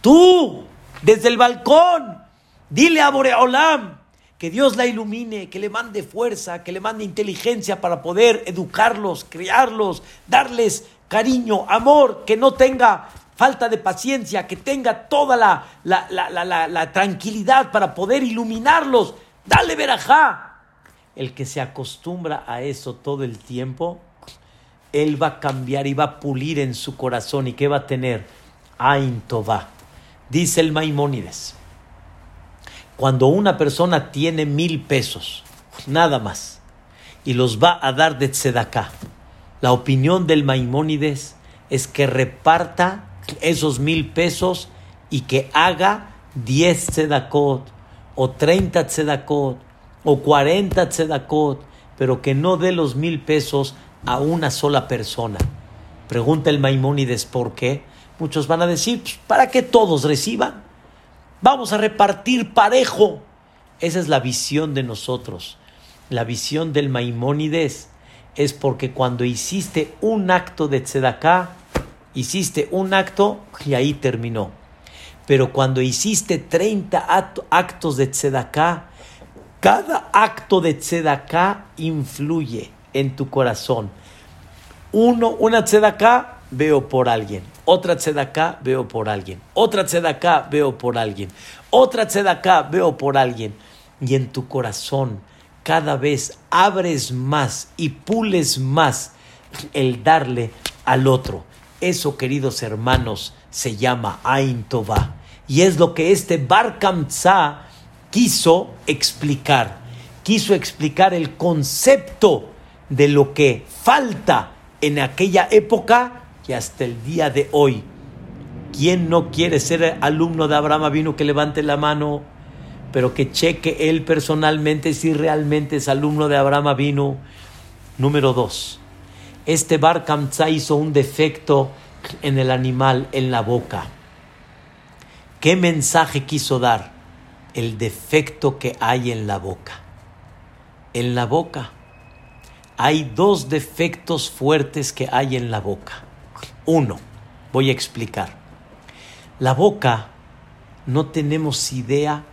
Tú, desde el balcón, dile a Boreolam que Dios la ilumine, que le mande fuerza, que le mande inteligencia para poder educarlos, criarlos, darles cariño, amor, que no tenga falta de paciencia, que tenga toda la, la, tranquilidad para poder iluminarlos. Dale verajá. El que se acostumbra a eso todo el tiempo, él va a cambiar y va a pulir en su corazón. ¿Y qué va a tener? Ain Dice el Maimónides, cuando una persona tiene mil pesos, nada más, y los va a dar de tzedaká, la opinión del Maimónides es que reparta esos mil pesos y que haga diez tzedakot, o treinta tzedakot, o cuarenta tzedakot, pero que no dé los mil pesos a una sola persona. Pregunta el Maimónides por qué. Muchos van a decir, pues, para que todos reciban. Vamos a repartir parejo. Esa es la visión de nosotros. La visión del Maimónides es porque cuando hiciste un acto de tzedaká, hiciste un acto y ahí terminó. Pero cuando hiciste 30 actos de tzedaká, cada acto de tzedaká influye en tu corazón. Una tzedaká, veo por alguien otra tzedaká veo por alguien, otra tzedaká veo por alguien, otra tzedaká veo por alguien. Y en tu corazón cada vez abres más y pules más el darle al otro. Eso, queridos hermanos, se llama Ain Tová. Y es lo que este Bar Kamsa quiso explicar. Quiso explicar el concepto de lo que falta en aquella época hasta el día de hoy, ¿quién no quiere ser alumno de Abraham vino que levante la mano, pero que cheque él personalmente si realmente es alumno de Abraham vino? Número dos, este Bar Kamsa hizo un defecto en el animal, en la boca. ¿Qué mensaje quiso dar? El defecto que hay en la boca. En la boca hay dos defectos fuertes que hay en la boca. Uno, voy a explicar. La boca, no tenemos idea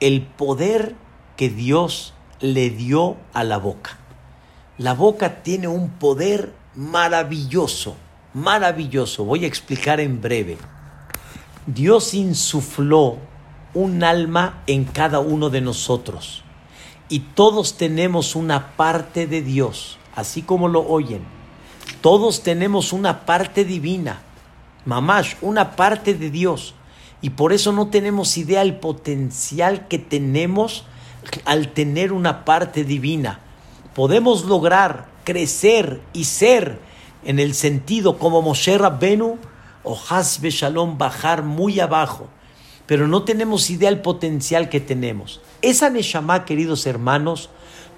el poder que Dios le dio a la boca. La boca tiene un poder maravilloso, maravilloso. Voy a explicar en breve. Dios insufló un alma en cada uno de nosotros y todos tenemos una parte de Dios, así como lo oyen. Todos tenemos una parte divina, mamash, una parte de Dios. Y por eso no tenemos idea del potencial que tenemos al tener una parte divina. Podemos lograr crecer y ser en el sentido como Moshe Rabbenu o Hasbe Shalom bajar muy abajo, pero no tenemos idea del potencial que tenemos. Esa Neshama, queridos hermanos,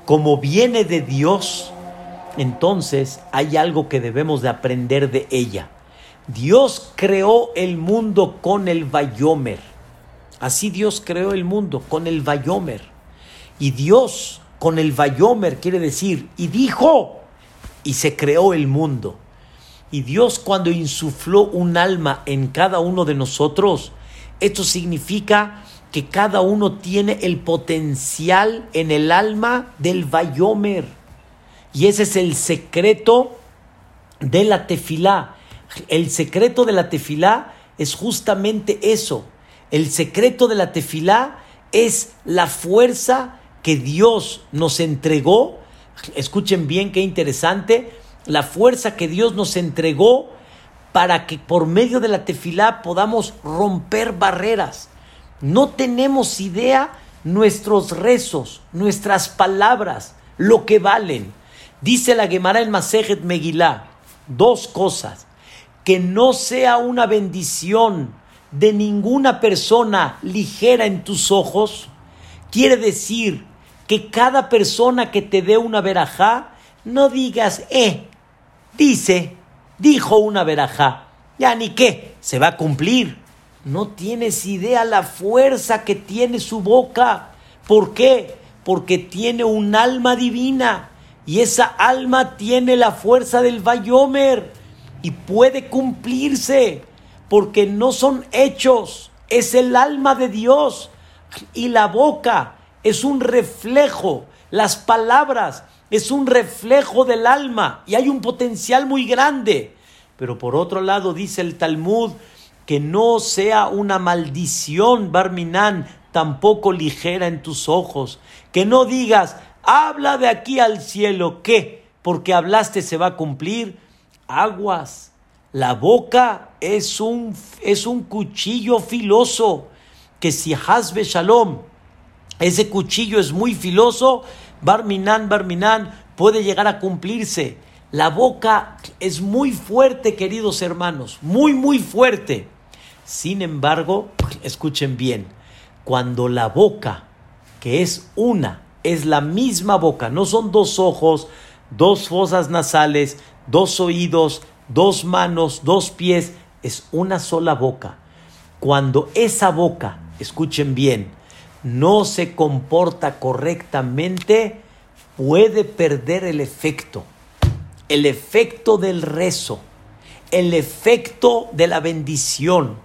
como viene de Dios, entonces hay algo que debemos de aprender de ella. Dios creó el mundo con el Vayomer. Así Dios creó el mundo con el Vayomer. Y Dios con el Vayomer quiere decir, y dijo, y se creó el mundo. Y Dios cuando insufló un alma en cada uno de nosotros, esto significa que cada uno tiene el potencial en el alma del Vayomer. Y ese es el secreto de la tefilá el secreto de la tefilá es justamente eso. El secreto de la tefilá es la fuerza que Dios nos entregó. Escuchen bien qué interesante. La fuerza que Dios nos entregó para que por medio de la tefilá podamos romper barreras. No tenemos idea nuestros rezos, nuestras palabras, lo que valen. Dice la Gemara en Masejet Megilá, dos cosas que no sea una bendición de ninguna persona ligera en tus ojos, quiere decir que cada persona que te dé una verajá, no digas, eh, dice, dijo una verajá, ya ni qué, se va a cumplir. No tienes idea la fuerza que tiene su boca. ¿Por qué? Porque tiene un alma divina y esa alma tiene la fuerza del Bayomer y puede cumplirse porque no son hechos, es el alma de Dios y la boca es un reflejo, las palabras es un reflejo del alma y hay un potencial muy grande. Pero por otro lado dice el Talmud que no sea una maldición, Barminan, tampoco ligera en tus ojos, que no digas, habla de aquí al cielo, ¿qué? Porque hablaste se va a cumplir aguas. La boca es un, es un cuchillo filoso que si hasbe shalom, ese cuchillo es muy filoso, barminan, barminan, puede llegar a cumplirse. La boca es muy fuerte, queridos hermanos, muy, muy fuerte. Sin embargo, escuchen bien, cuando la boca, que es una, es la misma boca, no son dos ojos, dos fosas nasales, dos oídos, dos manos, dos pies, es una sola boca. Cuando esa boca, escuchen bien, no se comporta correctamente, puede perder el efecto, el efecto del rezo, el efecto de la bendición,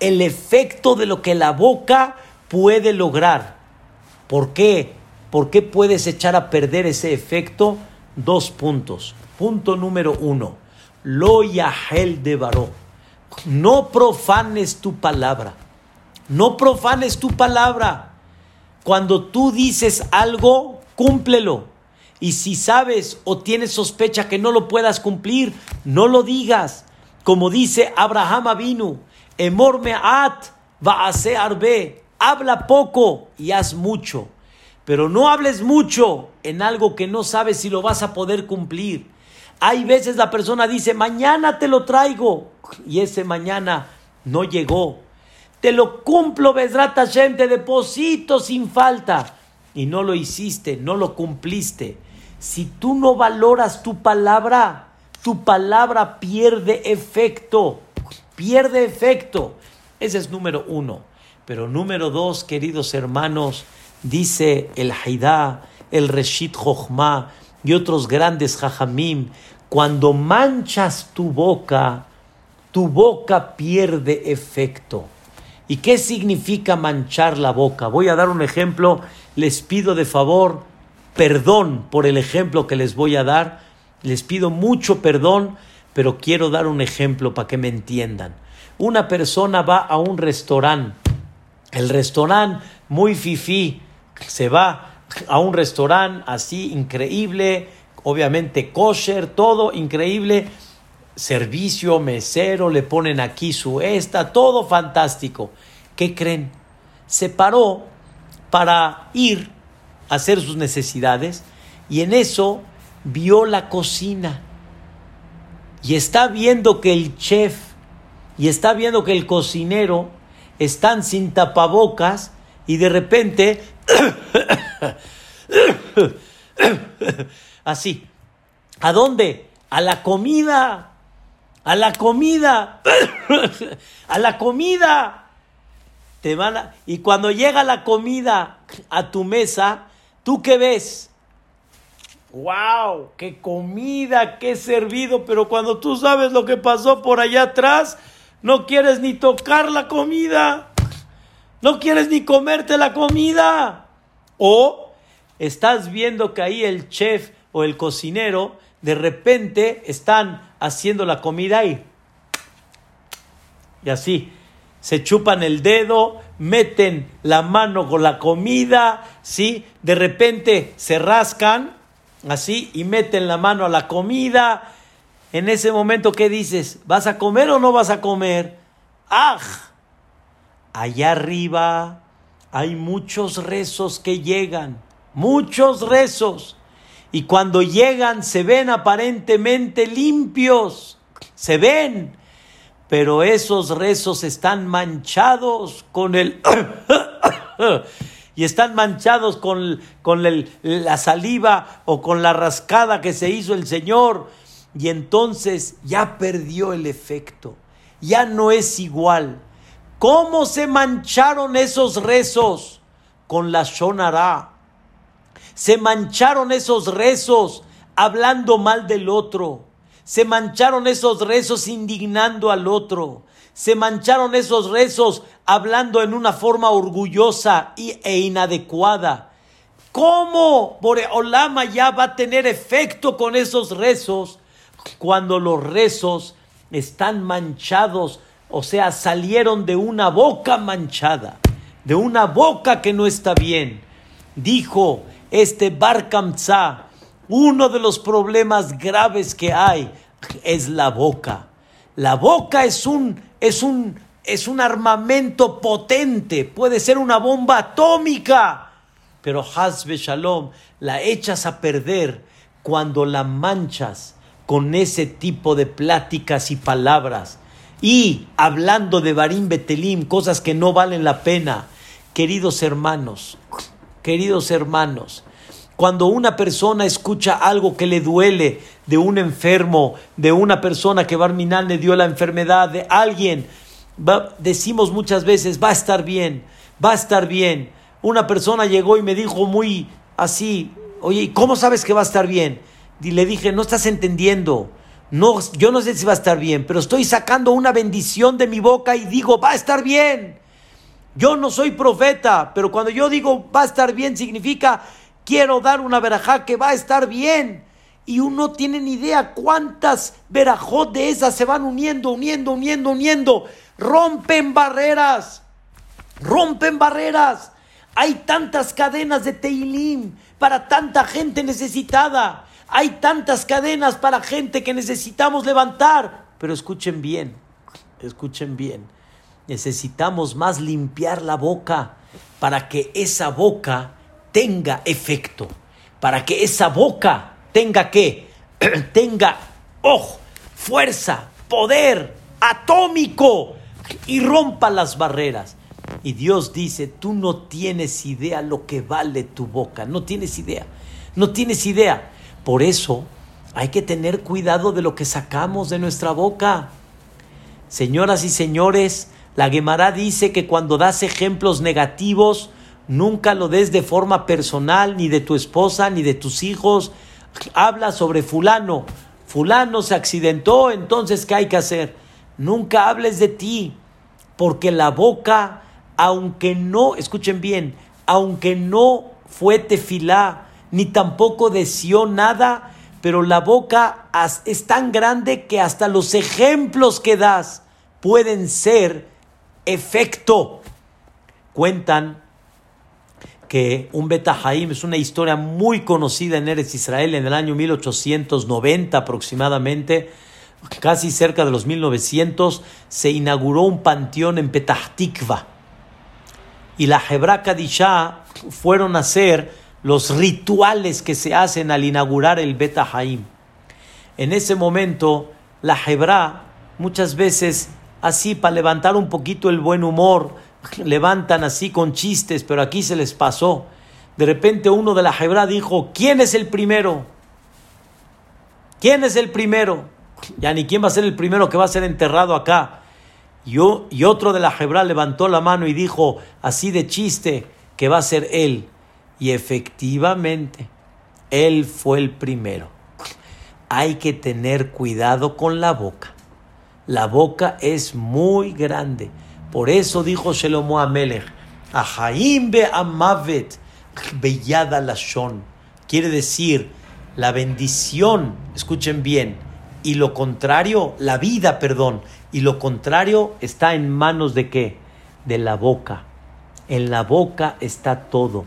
el efecto de lo que la boca puede lograr. ¿Por qué? ¿Por qué puedes echar a perder ese efecto? Dos puntos. Punto número uno, lo yahel de varó. No profanes tu palabra. No profanes tu palabra. Cuando tú dices algo, cúmplelo. Y si sabes o tienes sospecha que no lo puedas cumplir, no lo digas. Como dice Abraham Avinu, Emor me'at va a arbe. Habla poco y haz mucho. Pero no hables mucho en algo que no sabes si lo vas a poder cumplir. Hay veces la persona dice, mañana te lo traigo, y ese mañana no llegó. Te lo cumplo, Besrat Hashem, te deposito sin falta. Y no lo hiciste, no lo cumpliste. Si tú no valoras tu palabra, tu palabra pierde efecto. Pierde efecto. Ese es número uno. Pero número dos, queridos hermanos, dice el Haidá, el Reshit Jochma, y otros grandes jajamim, cuando manchas tu boca, tu boca pierde efecto. ¿Y qué significa manchar la boca? Voy a dar un ejemplo, les pido de favor perdón por el ejemplo que les voy a dar, les pido mucho perdón, pero quiero dar un ejemplo para que me entiendan. Una persona va a un restaurante, el restaurante muy fifí, se va a un restaurante así increíble, obviamente kosher, todo increíble, servicio, mesero, le ponen aquí su esta, todo fantástico. ¿Qué creen? Se paró para ir a hacer sus necesidades y en eso vio la cocina y está viendo que el chef y está viendo que el cocinero están sin tapabocas y de repente así. ¿A dónde? A la comida. A la comida. a la comida. Te van a... Y cuando llega la comida a tu mesa, ¿tú qué ves? ¡Wow! ¡Qué comida! ¡Qué servido! Pero cuando tú sabes lo que pasó por allá atrás, no quieres ni tocar la comida. No quieres ni comerte la comida. O estás viendo que ahí el chef o el cocinero de repente están haciendo la comida y, y así se chupan el dedo, meten la mano con la comida, ¿sí? De repente se rascan así y meten la mano a la comida. En ese momento, ¿qué dices? ¿Vas a comer o no vas a comer? ¡Ah! Allá arriba hay muchos rezos que llegan, muchos rezos. Y cuando llegan se ven aparentemente limpios, se ven, pero esos rezos están manchados con el... y están manchados con, con la saliva o con la rascada que se hizo el Señor. Y entonces ya perdió el efecto, ya no es igual. ¿Cómo se mancharon esos rezos? Con la shonara. Se mancharon esos rezos hablando mal del otro. Se mancharon esos rezos indignando al otro. Se mancharon esos rezos hablando en una forma orgullosa e inadecuada. ¿Cómo Boreolama ya va a tener efecto con esos rezos cuando los rezos están manchados o sea, salieron de una boca manchada, de una boca que no está bien. Dijo este Bar uno de los problemas graves que hay es la boca. La boca es un, es un, es un armamento potente, puede ser una bomba atómica, pero Hasbe Shalom la echas a perder cuando la manchas con ese tipo de pláticas y palabras. Y hablando de Barim Betelim, cosas que no valen la pena, queridos hermanos, queridos hermanos, cuando una persona escucha algo que le duele de un enfermo, de una persona que Barminal le dio la enfermedad, de alguien, decimos muchas veces, va a estar bien, va a estar bien. Una persona llegó y me dijo muy así, oye, ¿cómo sabes que va a estar bien? Y le dije, no estás entendiendo. No, yo no sé si va a estar bien, pero estoy sacando una bendición de mi boca y digo, va a estar bien. Yo no soy profeta, pero cuando yo digo va a estar bien, significa quiero dar una verajá que va a estar bien. Y uno tiene ni idea cuántas verajot de esas se van uniendo, uniendo, uniendo, uniendo. Rompen barreras, rompen barreras. Hay tantas cadenas de Teilim para tanta gente necesitada. Hay tantas cadenas para gente que necesitamos levantar. Pero escuchen bien, escuchen bien. Necesitamos más limpiar la boca para que esa boca tenga efecto. Para que esa boca tenga qué? tenga, ojo, fuerza, poder atómico y rompa las barreras. Y Dios dice, tú no tienes idea lo que vale tu boca, no tienes idea, no tienes idea. Por eso hay que tener cuidado de lo que sacamos de nuestra boca. Señoras y señores, la Gemara dice que cuando das ejemplos negativos, nunca lo des de forma personal, ni de tu esposa, ni de tus hijos. habla sobre fulano. Fulano se accidentó, entonces ¿qué hay que hacer? Nunca hables de ti, porque la boca, aunque no, escuchen bien, aunque no fue tefilá, ni tampoco deseó nada, pero la boca es tan grande que hasta los ejemplos que das pueden ser efecto. Cuentan que un Betahaim es una historia muy conocida en Eres Israel en el año 1890 aproximadamente, casi cerca de los 1900, se inauguró un panteón en Petah Tikva. Y la Hebra Kadishah fueron a hacer los rituales que se hacen al inaugurar el Beta Haim. En ese momento, la Hebra, muchas veces, así para levantar un poquito el buen humor, levantan así con chistes, pero aquí se les pasó. De repente uno de la Hebra dijo, ¿quién es el primero? ¿Quién es el primero? Ya ni quién va a ser el primero que va a ser enterrado acá. Y, y otro de la Hebra levantó la mano y dijo, así de chiste, que va a ser él. Y efectivamente, él fue el primero. Hay que tener cuidado con la boca. La boca es muy grande. Por eso dijo Shelomo Amelech, Ahaim be amavet, bellada lashon. Quiere decir, la bendición, escuchen bien, y lo contrario, la vida, perdón, y lo contrario está en manos de qué? De la boca. En la boca está todo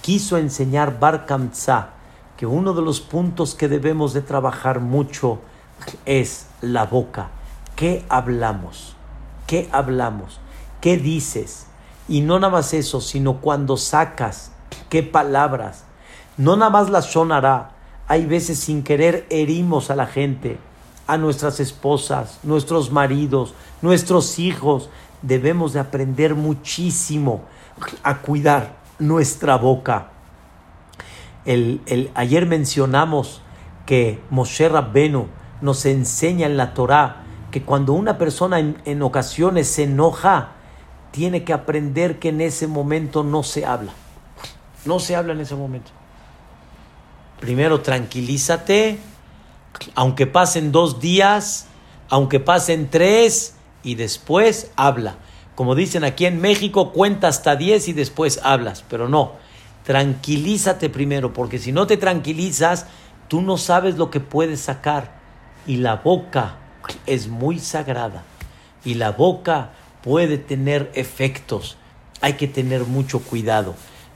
quiso enseñar Bar Kamsa que uno de los puntos que debemos de trabajar mucho es la boca. ¿Qué hablamos? ¿Qué hablamos? ¿Qué dices? Y no nada más eso, sino cuando sacas, qué palabras. No nada más la sonará. Hay veces sin querer herimos a la gente, a nuestras esposas, nuestros maridos, nuestros hijos. Debemos de aprender muchísimo a cuidar nuestra boca. El, ayer mencionamos que Moshe Rabbenu nos enseña en la Torá que cuando una persona en, ocasiones se enoja, tiene que aprender que en ese momento no se habla. No se habla en ese momento. Primero tranquilízate, aunque pasen dos días, aunque pasen tres, y después habla. Como dicen aquí en México, cuenta hasta 10 y después hablas, pero no. Tranquilízate primero, porque si no te tranquilizas, tú no sabes lo que puedes sacar. Y la boca es muy sagrada. Y la boca puede tener efectos. Hay que tener mucho cuidado.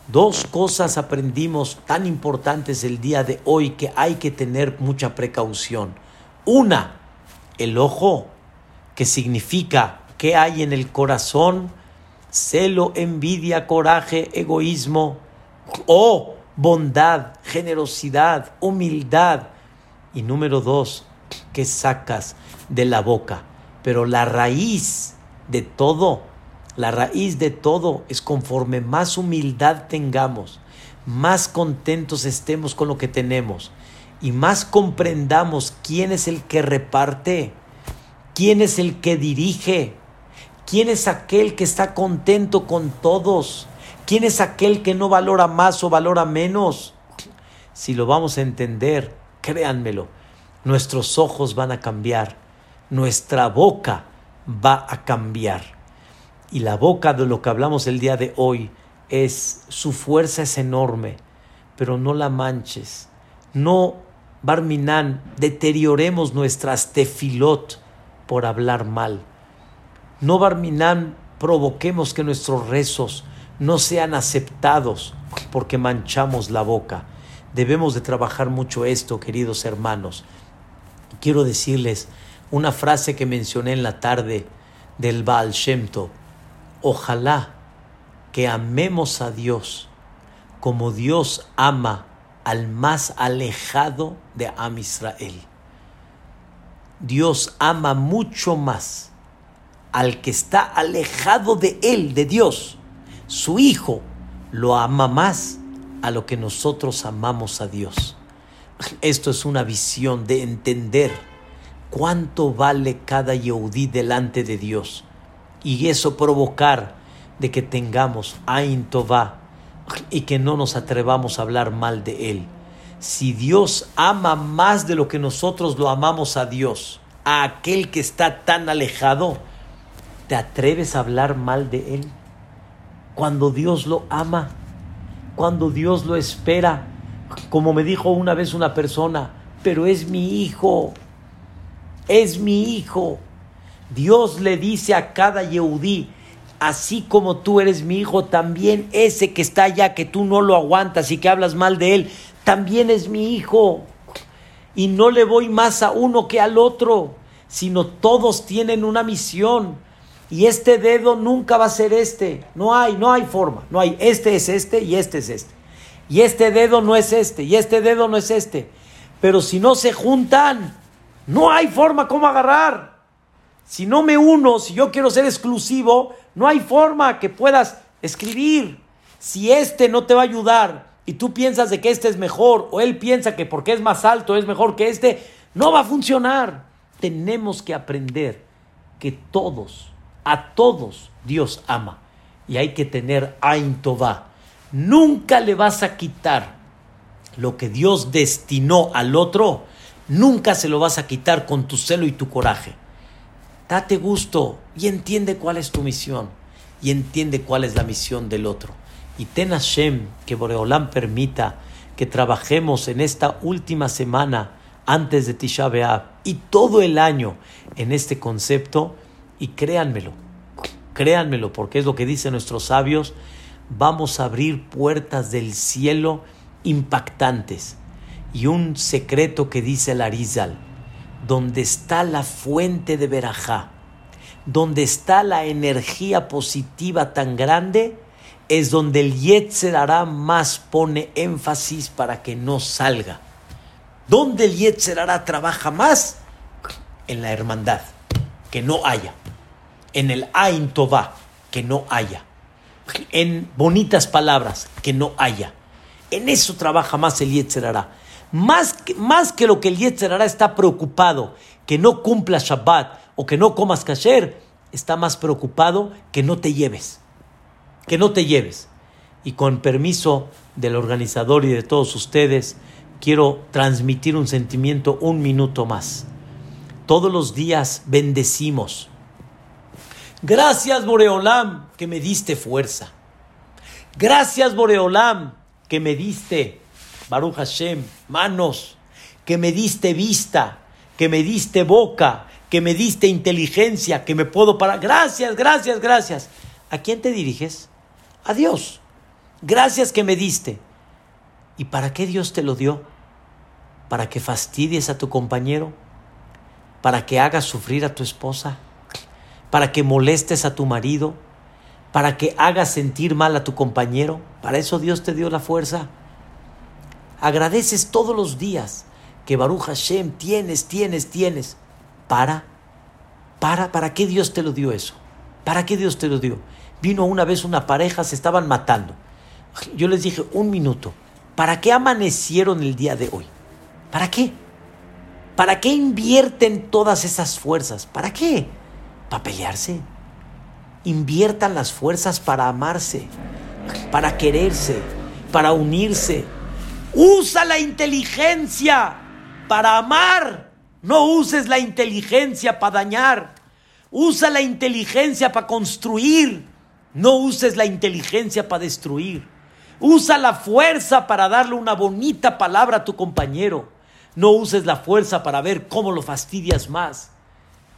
Dos cosas aprendimos tan importantes el día de hoy que hay que tener mucha precaución. Una, el ojo, que significa ¿Qué hay en el corazón? Celo, envidia, coraje, egoísmo o bondad, generosidad, humildad. Y número dos, ¿qué sacas de la boca? Pero la raíz de todo, la raíz de todo es conforme más humildad tengamos, más contentos estemos con lo que tenemos y más comprendamos quién es el que reparte, quién es el que dirige, ¿Quién es aquel que está contento con todos? ¿Quién es aquel que no valora más o valora menos? Si lo vamos a entender, créanmelo, nuestros ojos van a cambiar, nuestra boca va a cambiar. Y la boca de lo que hablamos el día de hoy es, su fuerza es enorme, pero no la manches. No, Barminan, deterioremos nuestras tefilot por hablar mal no, Barminán, provoquemos que nuestros rezos no sean aceptados porque manchamos la boca. Debemos de trabajar mucho esto, queridos hermanos. Quiero decirles una frase que mencioné en la tarde del Baal Shemto. Ojalá que amemos a Dios como Dios ama al más alejado de Am Israel. Dios ama mucho más al que está alejado de Él, de Dios, su Hijo, lo ama más a lo que nosotros amamos a Dios. Esto es una visión de entender cuánto vale cada Yehudí delante de Dios y eso provocar de que tengamos Ain Tová y que no nos atrevamos a hablar mal de Él. si Dios ama más de lo que nosotros lo amamos a Dios, a aquel que está tan alejado, ¿te atreves a hablar mal de él? Cuando Dios lo ama, cuando Dios lo espera, como me dijo una vez una persona, pero es mi hijo, es mi hijo. Dios le dice a cada Yehudí, así como tú eres mi hijo, también ese que está allá, que tú no lo aguantas y que hablas mal de él, también es mi hijo. Y no le voy más a uno que al otro, sino todos tienen una misión. Y este dedo nunca va a ser este. No hay, no hay forma. No hay. Este es este y este es este. Y este dedo no es este y este dedo no es este. Pero si no se juntan, no hay forma como agarrar. Si no me uno, si yo quiero ser exclusivo, no hay forma que puedas escribir. Si este no te va a ayudar y tú piensas de que este es mejor o él piensa que porque es más alto es mejor que este, no va a funcionar. Tenemos que aprender que todos, a todos Dios ama y hay que tener Ain Tová. Nunca le vas a quitar lo que Dios destinó al otro, nunca se lo vas a quitar con tu celo y tu coraje. Date gusto y entiende cuál es tu misión y entiende cuál es la misión del otro. Y ten Hashem que Boreolam permita que trabajemos en esta última semana antes de Tisha B'Av y todo el año en este concepto y créanmelo, créanmelo porque es lo que dicen nuestros sabios, vamos a abrir puertas del cielo impactantes. Y un secreto que dice el Arizal, donde está la fuente de Berajá, donde está la energía positiva tan grande, es donde el Yetzer hará más pone énfasis para que no salga. ¿Dónde el Yetzer hará trabaja más? En la hermandad, que no haya. En el Ain Tová, que no haya. En bonitas palabras, que no haya en eso trabaja más el Yetzerará. Más, más que lo que el Yetzerará está preocupado que no cumpla Shabbat o que no comas kasher, está más preocupado que no te lleves. Que no te lleves. Y con permiso del organizador y de todos ustedes, quiero transmitir un sentimiento un minuto más. Todos los días bendecimos. Gracias Boreolam que me diste fuerza. Gracias Boreolam que me diste, Baruch Hashem, manos, que me diste vista, que me diste boca, que me diste inteligencia, que me puedo parar. Gracias, gracias, gracias. ¿A quién te diriges? A Dios. Gracias que me diste. ¿Y para qué Dios te lo dio? ¿Para que fastidies a tu compañero? ¿Para que hagas sufrir a tu esposa? ¿Para que molestes a tu marido? para que hagas sentir mal a tu compañero. Para eso Dios te dio la fuerza. Agradeces todos los días que Baruch Hashem tienes, tienes, tienes. Para, para, ¿para qué Dios te lo dio eso? ¿Para qué Dios te lo dio? Vino una vez una pareja, se estaban matando. Yo les dije, un minuto, ¿para qué amanecieron el día de hoy? ¿Para qué? ¿Para qué invierten todas esas fuerzas? ¿Para qué? ¿Para pelearse? inviertan las fuerzas para amarse, para quererse, para unirse. Usa la inteligencia para amar. No uses la inteligencia para dañar. Usa la inteligencia para construir. No uses la inteligencia para destruir. Usa la fuerza para darle una bonita palabra a tu compañero. No uses la fuerza para ver cómo lo fastidias más.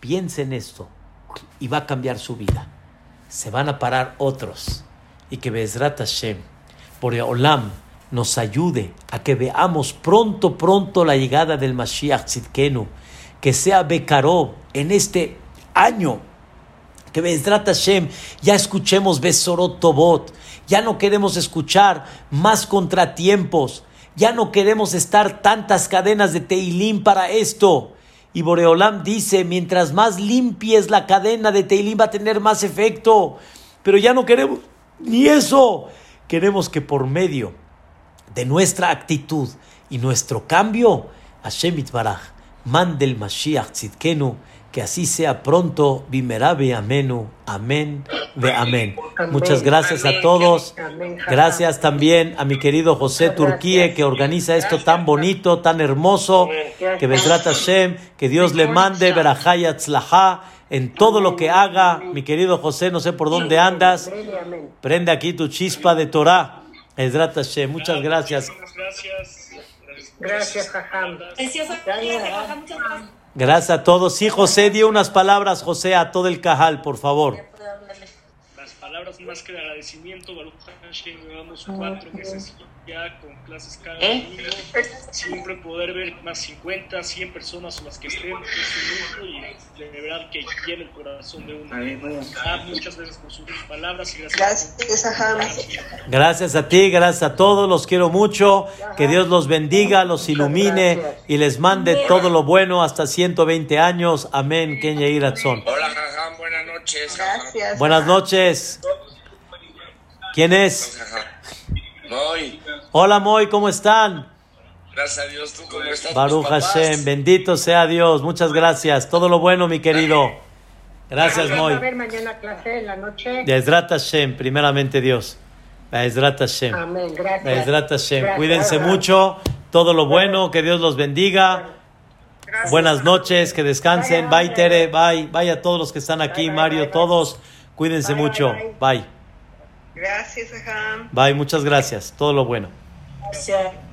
Piensa en esto y va a cambiar su vida se van a parar otros. Y que Bezrat Hashem, por Olam, nos ayude a que veamos pronto, pronto la llegada del Mashiach Tzidkenu, que sea Bekarov en este año. Que Bezrat Hashem ya escuchemos Besorot Tobot, ya no queremos escuchar más contratiempos, ya no queremos estar tantas cadenas de Teilim para esto. Y Boreolam dice, mientras más limpies la cadena de Teilim va a tener más efecto. Pero ya no queremos ni eso. Queremos que por medio de nuestra actitud y nuestro cambio, Hashem Itbaraj mande el Mashiach Tzidkenu, Que así sea pronto. Bimerabe amenu. Amén. Ve amén. Muchas gracias a todos. Gracias también a mi querido José Turquíe que organiza esto tan bonito, tan hermoso. Que Besrat Hashem, que Dios le mande Berajayat en todo lo que haga. Mi querido José, no sé por dónde andas. Prende aquí tu chispa de Torah. Besrat Hashem. Muchas gracias.
Gracias, Jajam.
Gracias a todos. Sí, José, dio unas palabras, José, a todo el cajal, por favor.
Las palabras más que de agradecimiento, Baruch Hashem, llevamos cuatro meses ya con clases cada
¿Eh?
domingo. Siempre poder ver más 50, 100 personas o las que estén es un lujo y de verdad que llena el corazón de uno. Ah, muchas gracias por sus palabras y gracias.
Gracias, Jajam.
Gracias a ti, gracias a todos, los quiero mucho. Que Dios los bendiga, los ilumine y les mande todo lo bueno hasta 120 años. Amén. Kenya Iratzon.
Hola, Jajam, buenas noches.
Gracias.
Buenas noches. ¿Quién es?
Moy,
Hola, Moy, ¿cómo están?
gracias a Dios, ¿tú cómo estás?
Baruch? Hashem, bendito sea Dios. Muchas gracias. Todo lo bueno, mi querido. Gracias,
Vamos a
Moy.
ver mañana clase en la noche.
Hashem, primeramente Dios. Bezrat Hashem.
Amén. Gracias.
Bezrat Hashem.
Gracias.
Cuídense mucho. Todo lo bueno, que Dios los bendiga. Buenas noches, que descansen. Bye, Tere. Bye. Bye a todos los que están aquí, Mario, todos. Cuídense
Bye,
mucho.
bye,
Bye.
Gracias, Jajam.
Bye, muchas gracias. Todo lo bueno.
Gracias.